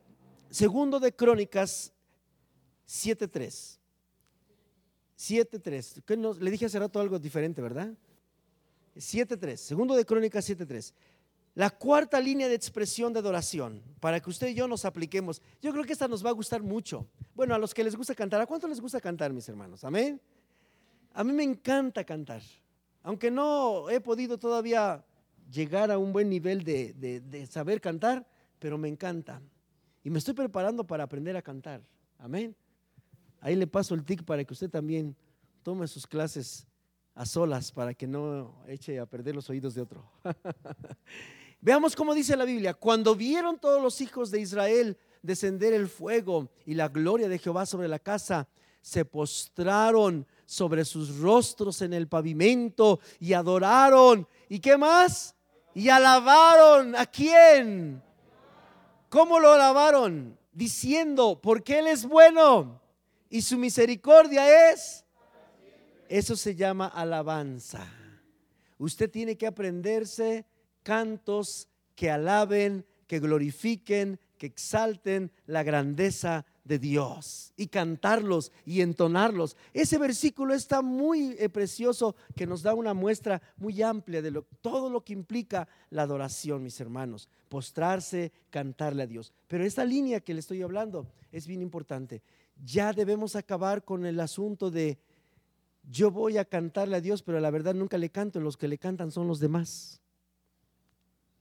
Segundo de Crónicas 7.3. 7.3. Le dije hace rato algo diferente, ¿verdad? 7.3. Segundo de Crónicas 7.3. La cuarta línea de expresión de adoración, para que usted y yo nos apliquemos. Yo creo que esta nos va a gustar mucho. Bueno, a los que les gusta cantar, ¿a cuánto les gusta cantar, mis hermanos? Amén. A mí me encanta cantar, aunque no he podido todavía llegar a un buen nivel de, saber cantar, pero me encanta. Y me estoy preparando para aprender a cantar. Amén. Ahí le paso el tic para que usted también tome sus clases a solas para que no eche a perder los oídos de otro. [laughs] Veamos cómo dice la Biblia. Cuando vieron todos los hijos de Israel descender el fuego y la gloria de Jehová sobre la casa, se postraron sobre sus rostros en el pavimento y adoraron. ¿Y qué más? Y alabaron a quién? ¿Cómo lo alabaron? Diciendo, porque Él es bueno y su misericordia es. Eso se llama alabanza. Usted tiene que aprenderse cantos que alaben, que glorifiquen, que exalten la grandeza de Dios y cantarlos y entonarlos. Ese versículo está muy eh, precioso que nos da una muestra muy amplia de todo lo que implica la adoración, mis hermanos. Postrarse, cantarle a Dios. Pero esta línea que le estoy hablando es bien importante. Ya debemos acabar con el asunto de yo voy a cantarle a Dios, pero la verdad nunca le canto, los que le cantan son los demás.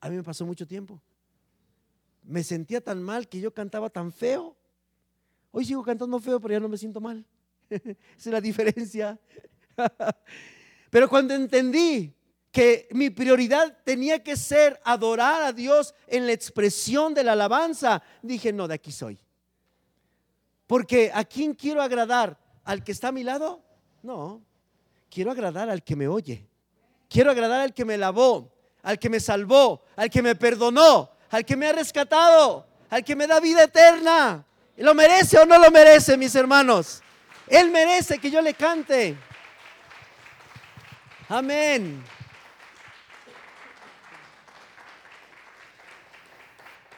A mí me pasó mucho tiempo. Me sentía tan mal que yo cantaba tan feo Hoy sigo cantando feo, pero ya no me siento mal. [laughs] Esa es la diferencia. [laughs] pero cuando entendí que mi prioridad tenía que ser adorar a Dios en la expresión de la alabanza, dije, no, de aquí soy. Porque a quién quiero agradar? al que está a mi lado? No, quiero agradar al que me oye. Quiero agradar al que me lavó, al que me salvó, al que me perdonó, al que me ha rescatado, al que me da vida eterna. ¿Lo merece o no lo merece, mis hermanos? Él merece que yo le cante. Amén.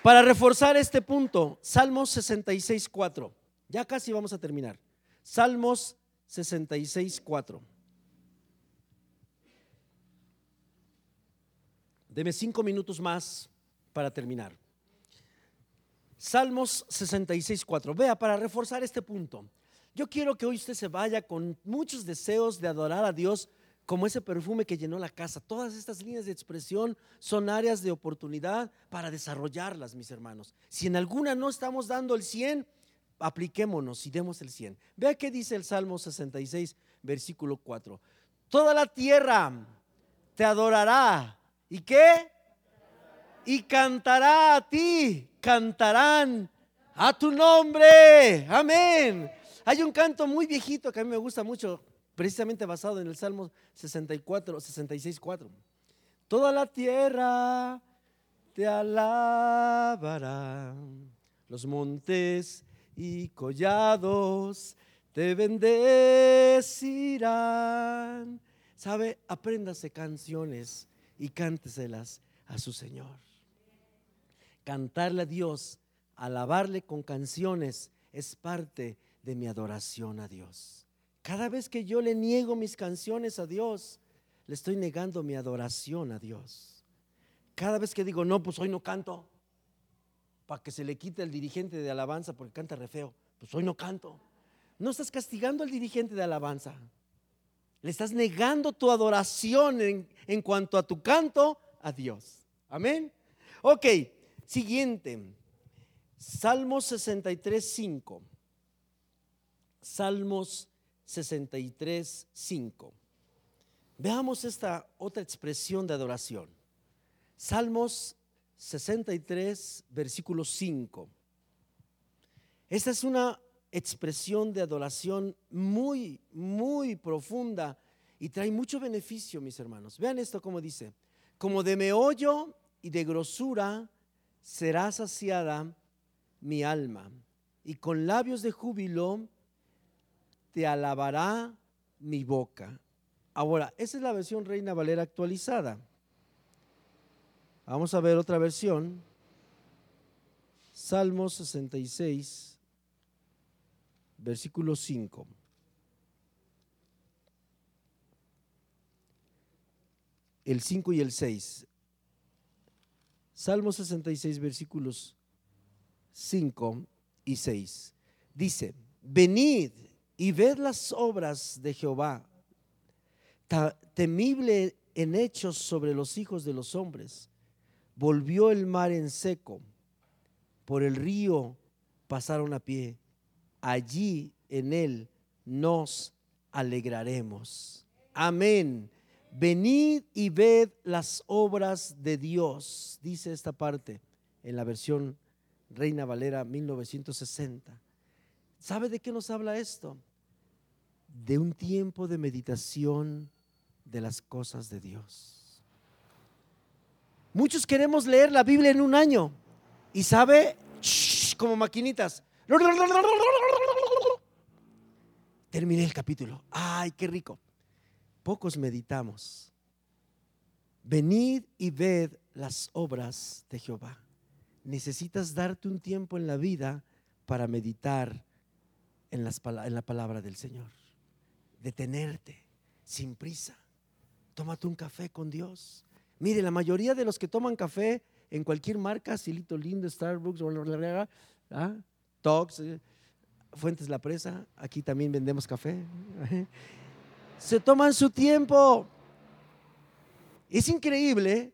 Para reforzar este punto, Salmos 66, 4. Ya casi vamos a terminar. Salmos 66, 4. Deme cinco minutos más para terminar. Salmos 66, 4. Vea, para reforzar este punto, yo quiero que hoy usted se vaya con muchos deseos de adorar a Dios como ese perfume que llenó la casa. Todas estas líneas de expresión son áreas de oportunidad para desarrollarlas, mis hermanos. Si en alguna no estamos dando el 100, apliquémonos y demos el 100. Vea qué dice el Salmo 66, versículo 4. Toda la tierra te adorará. ¿Y qué? Y cantará a ti, cantarán a tu nombre. Amén. Hay un canto muy viejito que a mí me gusta mucho precisamente basado en el Salmo 64, 66, 4. Toda la tierra te alabará, los montes y collados te bendecirán. ¿Sabe? Apréndase canciones y cánteselas a su Señor. Cantarle a Dios, alabarle con canciones, es parte de mi adoración a Dios. Cada vez que yo le niego mis canciones a Dios, le estoy negando mi adoración a Dios. Cada vez que digo, no, pues hoy no canto, para que se le quite el dirigente de alabanza porque canta re feo, pues hoy no canto. No estás castigando al dirigente de alabanza. Le estás negando tu adoración en, en cuanto a tu canto a Dios. Amén. Ok, siguiente. Salmos 63, 5. Salmos 63, 5. Veamos esta otra expresión de adoración. Salmos 63, versículo 5. Esta es una expresión de adoración muy, muy profunda y trae mucho beneficio, mis hermanos. Vean esto como dice, como de meollo y de grosura será saciada mi alma, y con labios de júbilo te alabará mi boca. Ahora, esa es la versión Reina Valera actualizada. Vamos a ver otra versión. Salmo 66, versículo 5. El 5 y el 6. Salmo 66, versículos 5 y 6. Dice, venid y ved las obras de Jehová, temible en hechos sobre los hijos de los hombres. Volvió el mar en seco, por el río pasaron a pie. Allí en él nos alegraremos. Amén. Venid y ved las obras de Dios, dice esta parte en la versión Reina Valera 1960. ¿Sabe de qué nos habla esto? De un tiempo de meditación de las cosas de Dios. Muchos queremos leer la Biblia en un año y sabe, como maquinitas. Terminé el capítulo. Ay, qué rico. Pocos meditamos. Venid y ved las obras de Jehová. Necesitas darte un tiempo en la vida para meditar en, la palabra del Señor. Detenerte sin prisa. Tómate un café con Dios. Mire, la mayoría de los que toman café en cualquier marca, Silito Lindo, Starbucks, ¿ah? Tox, eh, Fuentes La Presa, aquí también vendemos café. [laughs] Se toman su tiempo. Es increíble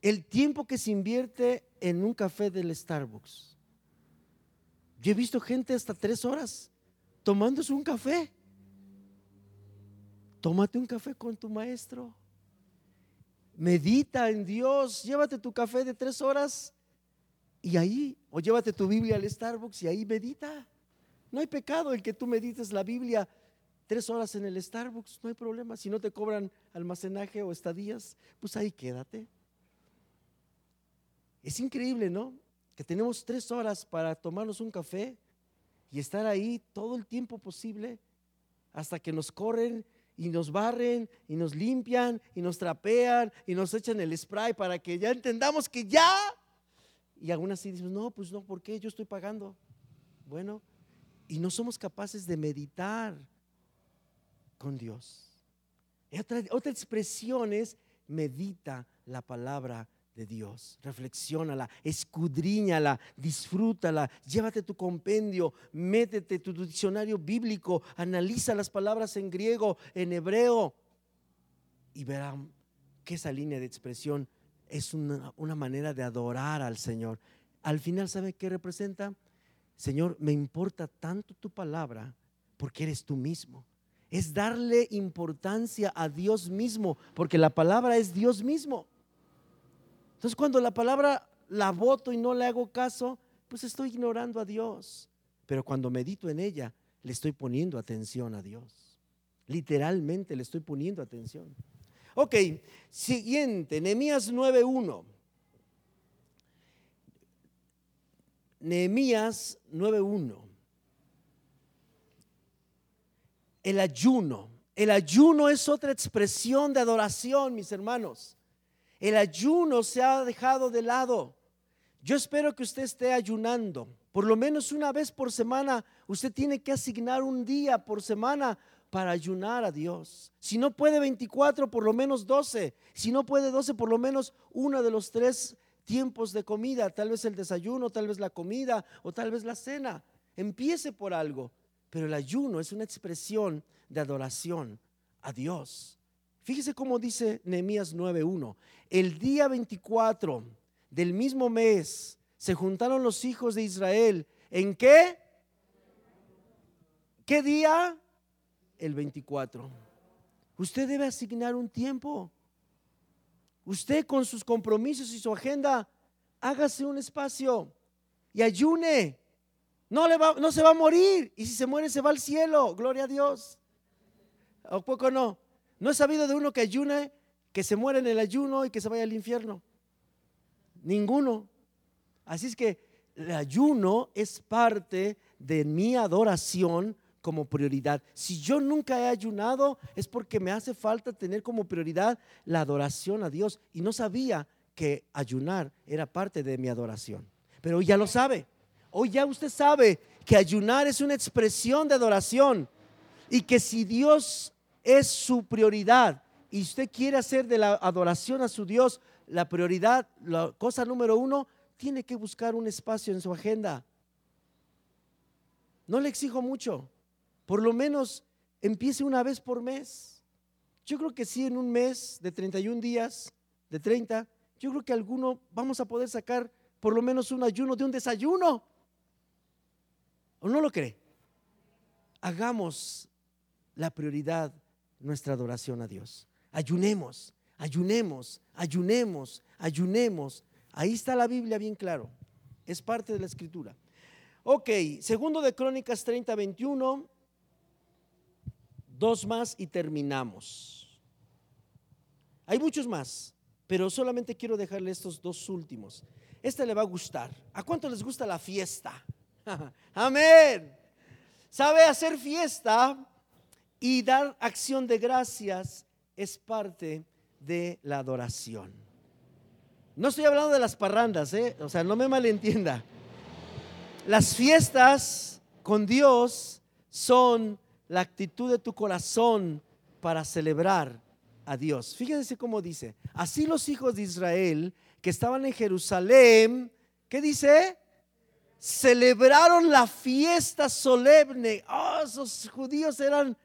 el tiempo que se invierte en un café del Starbucks. Yo he visto gente hasta tres horas tomándose un café. Tómate un café con tu maestro. Medita en Dios. Llévate tu café de tres horas y ahí, o llévate tu Biblia al Starbucks y ahí medita. No hay pecado el que tú medites la Biblia tres horas en el Starbucks, no hay problema. Si no te cobran almacenaje o estadías, pues ahí quédate. Es increíble, ¿no? Que tenemos tres horas para tomarnos un café y estar ahí todo el tiempo posible hasta que nos corren y nos barren y nos limpian y nos trapean y nos echan el spray para que ya entendamos que ya. Y aún así decimos, no, pues no, ¿por qué? Yo estoy pagando. Bueno, y no somos capaces de meditar con Dios. otra, otra expresión es medita la palabra de Dios. Reflexiónala, escudriñala, disfrútala, llévate tu compendio, métete tu diccionario bíblico, analiza las palabras en griego, en hebreo y verán que esa línea de expresión es una, una manera de adorar al Señor. Al final, ¿sabe qué representa? Señor, me importa tanto tu palabra porque eres tú mismo. Es darle importancia a Dios mismo, porque la palabra es Dios mismo. Entonces cuando la palabra la voto y no le hago caso, pues estoy ignorando a Dios. Pero cuando medito en ella, le estoy poniendo atención a Dios. Literalmente le estoy poniendo atención. Ok, siguiente, Nehemías 9.1. Nehemías 9.1. El ayuno. El ayuno es otra expresión de adoración, mis hermanos. El ayuno se ha dejado de lado. Yo espero que usted esté ayunando. Por lo menos una vez por semana, usted tiene que asignar un día por semana para ayunar a Dios. Si no puede 24, por lo menos 12. Si no puede 12, por lo menos uno de los tres tiempos de comida. Tal vez el desayuno, tal vez la comida o tal vez la cena. Empiece por algo. Pero el ayuno es una expresión de adoración a Dios. Fíjese cómo dice Nehemías 9:1. El día 24 del mismo mes se juntaron los hijos de Israel. ¿En qué? ¿Qué día? El 24. Usted debe asignar un tiempo. Usted con sus compromisos y su agenda, hágase un espacio y ayune. No, le va, no se va a morir. Y si se muere, se va al cielo. Gloria a Dios. ¿O poco no? ¿No he sabido de uno que ayune, que se muere en el ayuno y que se vaya al infierno? Ninguno. Así es que el ayuno es parte de mi adoración como prioridad. Si yo nunca he ayunado es porque me hace falta tener como prioridad la adoración a Dios y no sabía que ayunar era parte de mi adoración. Pero ya lo sabe. Hoy ya usted sabe que ayunar es una expresión de adoración y que si Dios es su prioridad y usted quiere hacer de la adoración a su Dios la prioridad, la cosa número uno, tiene que buscar un espacio en su agenda. No le exijo mucho, por lo menos empiece una vez por mes. Yo creo que sí, en un mes de 31 días, de 30, yo creo que alguno vamos a poder sacar por lo menos un ayuno de un desayuno. ¿O no lo cree? Hagamos la prioridad nuestra adoración a Dios. Ayunemos, ayunemos, ayunemos, ayunemos. Ahí está la Biblia bien claro. Es parte de la escritura. Ok, segundo de Crónicas 30, 21. Dos más y terminamos. Hay muchos más, pero solamente quiero dejarle estos dos últimos. Este le va a gustar. ¿A cuánto les gusta la fiesta? [laughs] Amén. ¿Sabe hacer fiesta? Y dar acción de gracias es parte de la adoración. No estoy hablando de las parrandas, ¿eh? o sea, no me malentienda. Las fiestas con Dios son la actitud de tu corazón para celebrar a Dios. Fíjense cómo dice, así los hijos de Israel que estaban en Jerusalén, ¿qué dice? Celebraron la fiesta solemne. Oh, esos judíos eran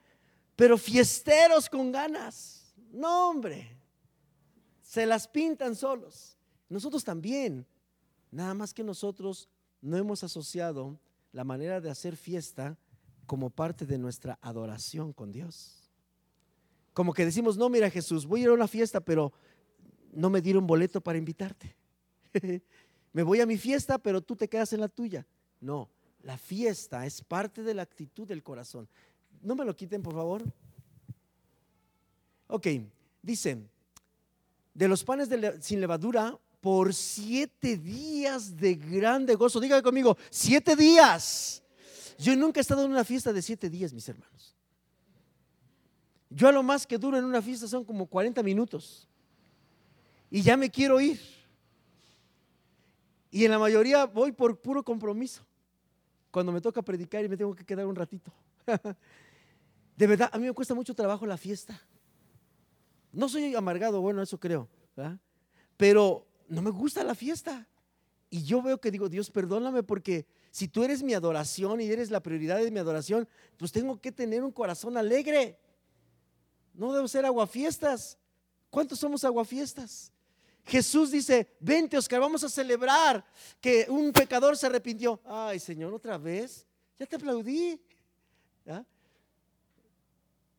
pero fiesteros con ganas. No, hombre, se las pintan solos. Nosotros también, nada más que nosotros no hemos asociado la manera de hacer fiesta como parte de nuestra adoración con Dios. Como que decimos, no, mira Jesús, voy a ir a una fiesta, pero no me dieron boleto para invitarte. [laughs] me voy a mi fiesta, pero tú te quedas en la tuya. No, La fiesta es parte de la actitud del corazón. No me lo quiten, por favor. Ok, dice, de los panes sin levadura por siete días de grande gozo. Dígame conmigo, siete días. Yo nunca he estado en una fiesta de siete días, mis hermanos. Yo a lo más que duro en una fiesta son como 40 minutos. Y ya me quiero ir. Y en la mayoría voy por puro compromiso. Cuando me toca predicar y me tengo que quedar un ratito. [laughs] De verdad, a mí me cuesta mucho trabajo la fiesta. No soy amargado, bueno, eso creo. Pero no me gusta la fiesta. Y yo veo que digo, Dios, perdóname porque si tú eres mi adoración y eres la prioridad de mi adoración, pues tengo que tener un corazón alegre. No debo ser aguafiestas. ¿Cuántos somos aguafiestas? Jesús dice, vente Oscar, vamos a celebrar que un pecador se arrepintió. Ay Señor, otra vez, ya te aplaudí.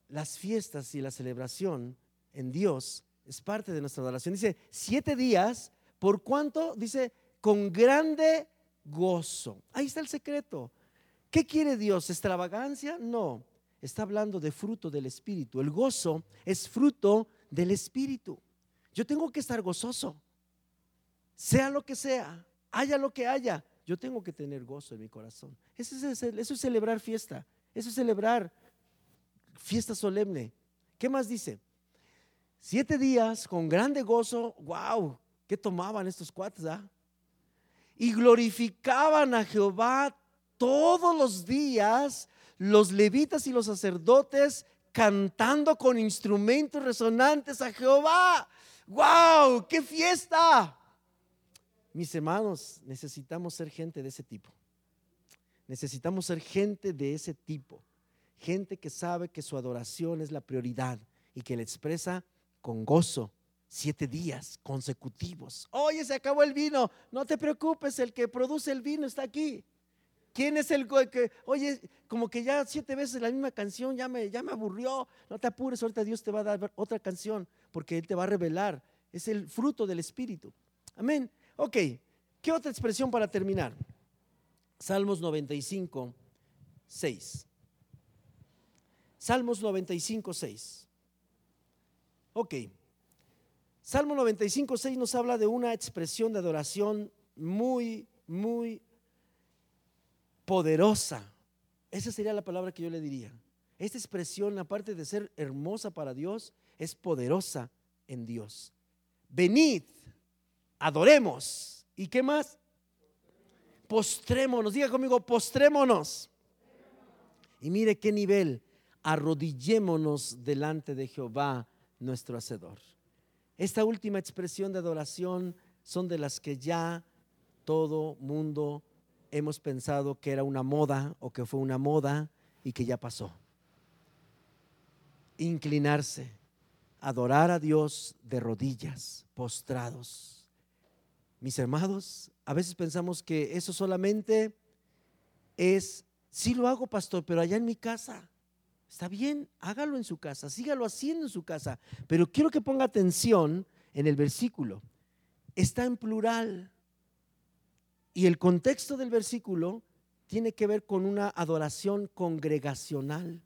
Las fiestas y la celebración en Dios es parte de nuestra adoración. Dice, siete días, ¿por cuánto? Dice, con grande gozo. Ahí está el secreto. ¿Qué quiere Dios? ¿Extravagancia? No. Está hablando de fruto del Espíritu. El gozo es fruto del Espíritu. Yo tengo que estar gozoso. Sea lo que sea, haya lo que haya, yo tengo que tener gozo en mi corazón. Eso es, eso es celebrar fiesta. Eso es celebrar fiesta solemne. ¿Qué más dice? Siete días con grande gozo. ¡Wow! ¿Qué tomaban estos cuates? Ah? Y glorificaban a Jehová todos los días los levitas y los sacerdotes cantando con instrumentos resonantes a Jehová. ¡Wow! ¡Qué fiesta! Mis hermanos, necesitamos ser gente de ese tipo. Necesitamos ser gente de ese tipo. Gente que sabe que su adoración es la prioridad y que le expresa con gozo siete días consecutivos. Oye, se acabó el vino. No te preocupes, el que produce el vino está aquí. ¿Quién es el que, oye, como que ya siete veces la misma canción ya me, ya me aburrió? No te apures, ahorita Dios te va a dar otra canción porque Él te va a revelar. Es el fruto del Espíritu. Amén. Ok, ¿qué otra expresión para terminar? Salmos 95, 6. Salmos 95, 6. Ok. Salmo 95, 6 nos habla de una expresión de adoración muy, muy poderosa. Esa sería la palabra que yo le diría. Esta expresión, aparte de ser hermosa para Dios, es poderosa en Dios. Venid, adoremos. ¿Y qué más? Postrémonos. Diga conmigo, postrémonos. Y mire qué nivel. Arrodillémonos delante de Jehová nuestro Hacedor. Esta última expresión de adoración son de las que ya todo mundo hemos pensado que era una moda o que fue una moda y que ya pasó. Inclinarse, adorar a Dios de rodillas, postrados. Mis hermanos, a veces pensamos que eso solamente es, sí lo hago, pastor, pero allá en mi casa. Está bien, hágalo en su casa, sígalo haciendo en su casa, pero quiero que ponga atención en el versículo. Está en plural. Y el contexto del versículo tiene que ver con una adoración congregacional.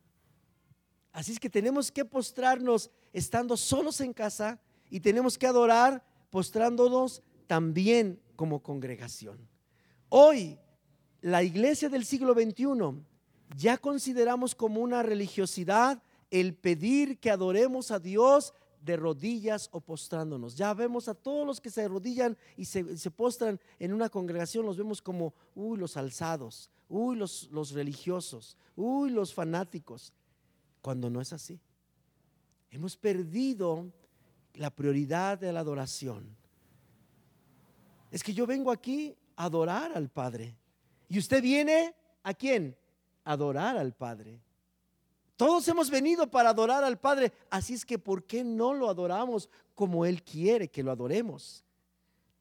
Así es que tenemos que postrarnos estando solos en casa y tenemos que adorar postrándonos también como congregación. Hoy, la iglesia del siglo XXI ya consideramos como una religiosidad el pedir que adoremos a Dios de rodillas o postrándonos. Ya vemos a todos los que se arrodillan y se, postran en una congregación, los vemos como, uy, los alzados, uy, los, religiosos, uy, los fanáticos, cuando no es así. Hemos perdido la prioridad de la adoración. Es que yo vengo aquí a adorar al Padre. ¿Y usted viene a quién? adorar al Padre. Todos hemos venido para adorar al Padre, así es que ¿por qué no lo adoramos como Él quiere que lo adoremos?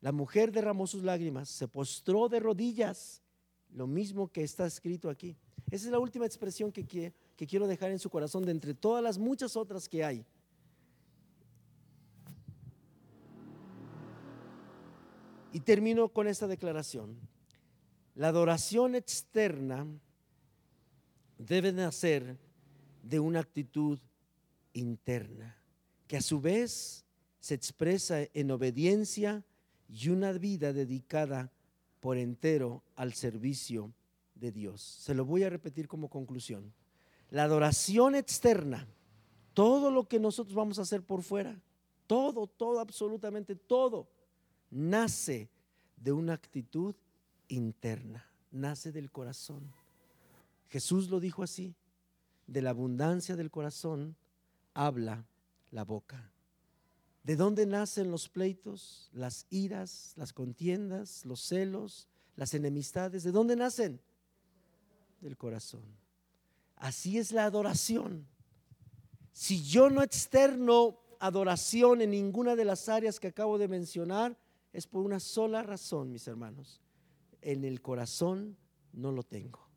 La mujer derramó sus lágrimas, se postró de rodillas, lo mismo que está escrito aquí. Esa es la última expresión que, que quiero dejar en su corazón de entre todas las muchas otras que hay. Y termino con esta declaración. La adoración externa debe nacer de una actitud interna, que a su vez se expresa en obediencia y una vida dedicada por entero al servicio de Dios. Se lo voy a repetir como conclusión. La adoración externa, todo lo que nosotros vamos a hacer por fuera, todo, todo, absolutamente todo, nace de una actitud interna, nace del corazón. Jesús lo dijo así, de la abundancia del corazón habla la boca. ¿De dónde nacen los pleitos, las iras, las contiendas, los celos, las enemistades? ¿De dónde nacen? Del corazón. Así es la adoración. Si yo no externo adoración en ninguna de las áreas que acabo de mencionar, es por una sola razón, mis hermanos. En el corazón no lo tengo.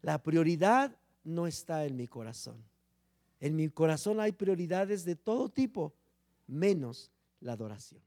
La prioridad no está en mi corazón. En mi corazón hay prioridades de todo tipo, menos la adoración.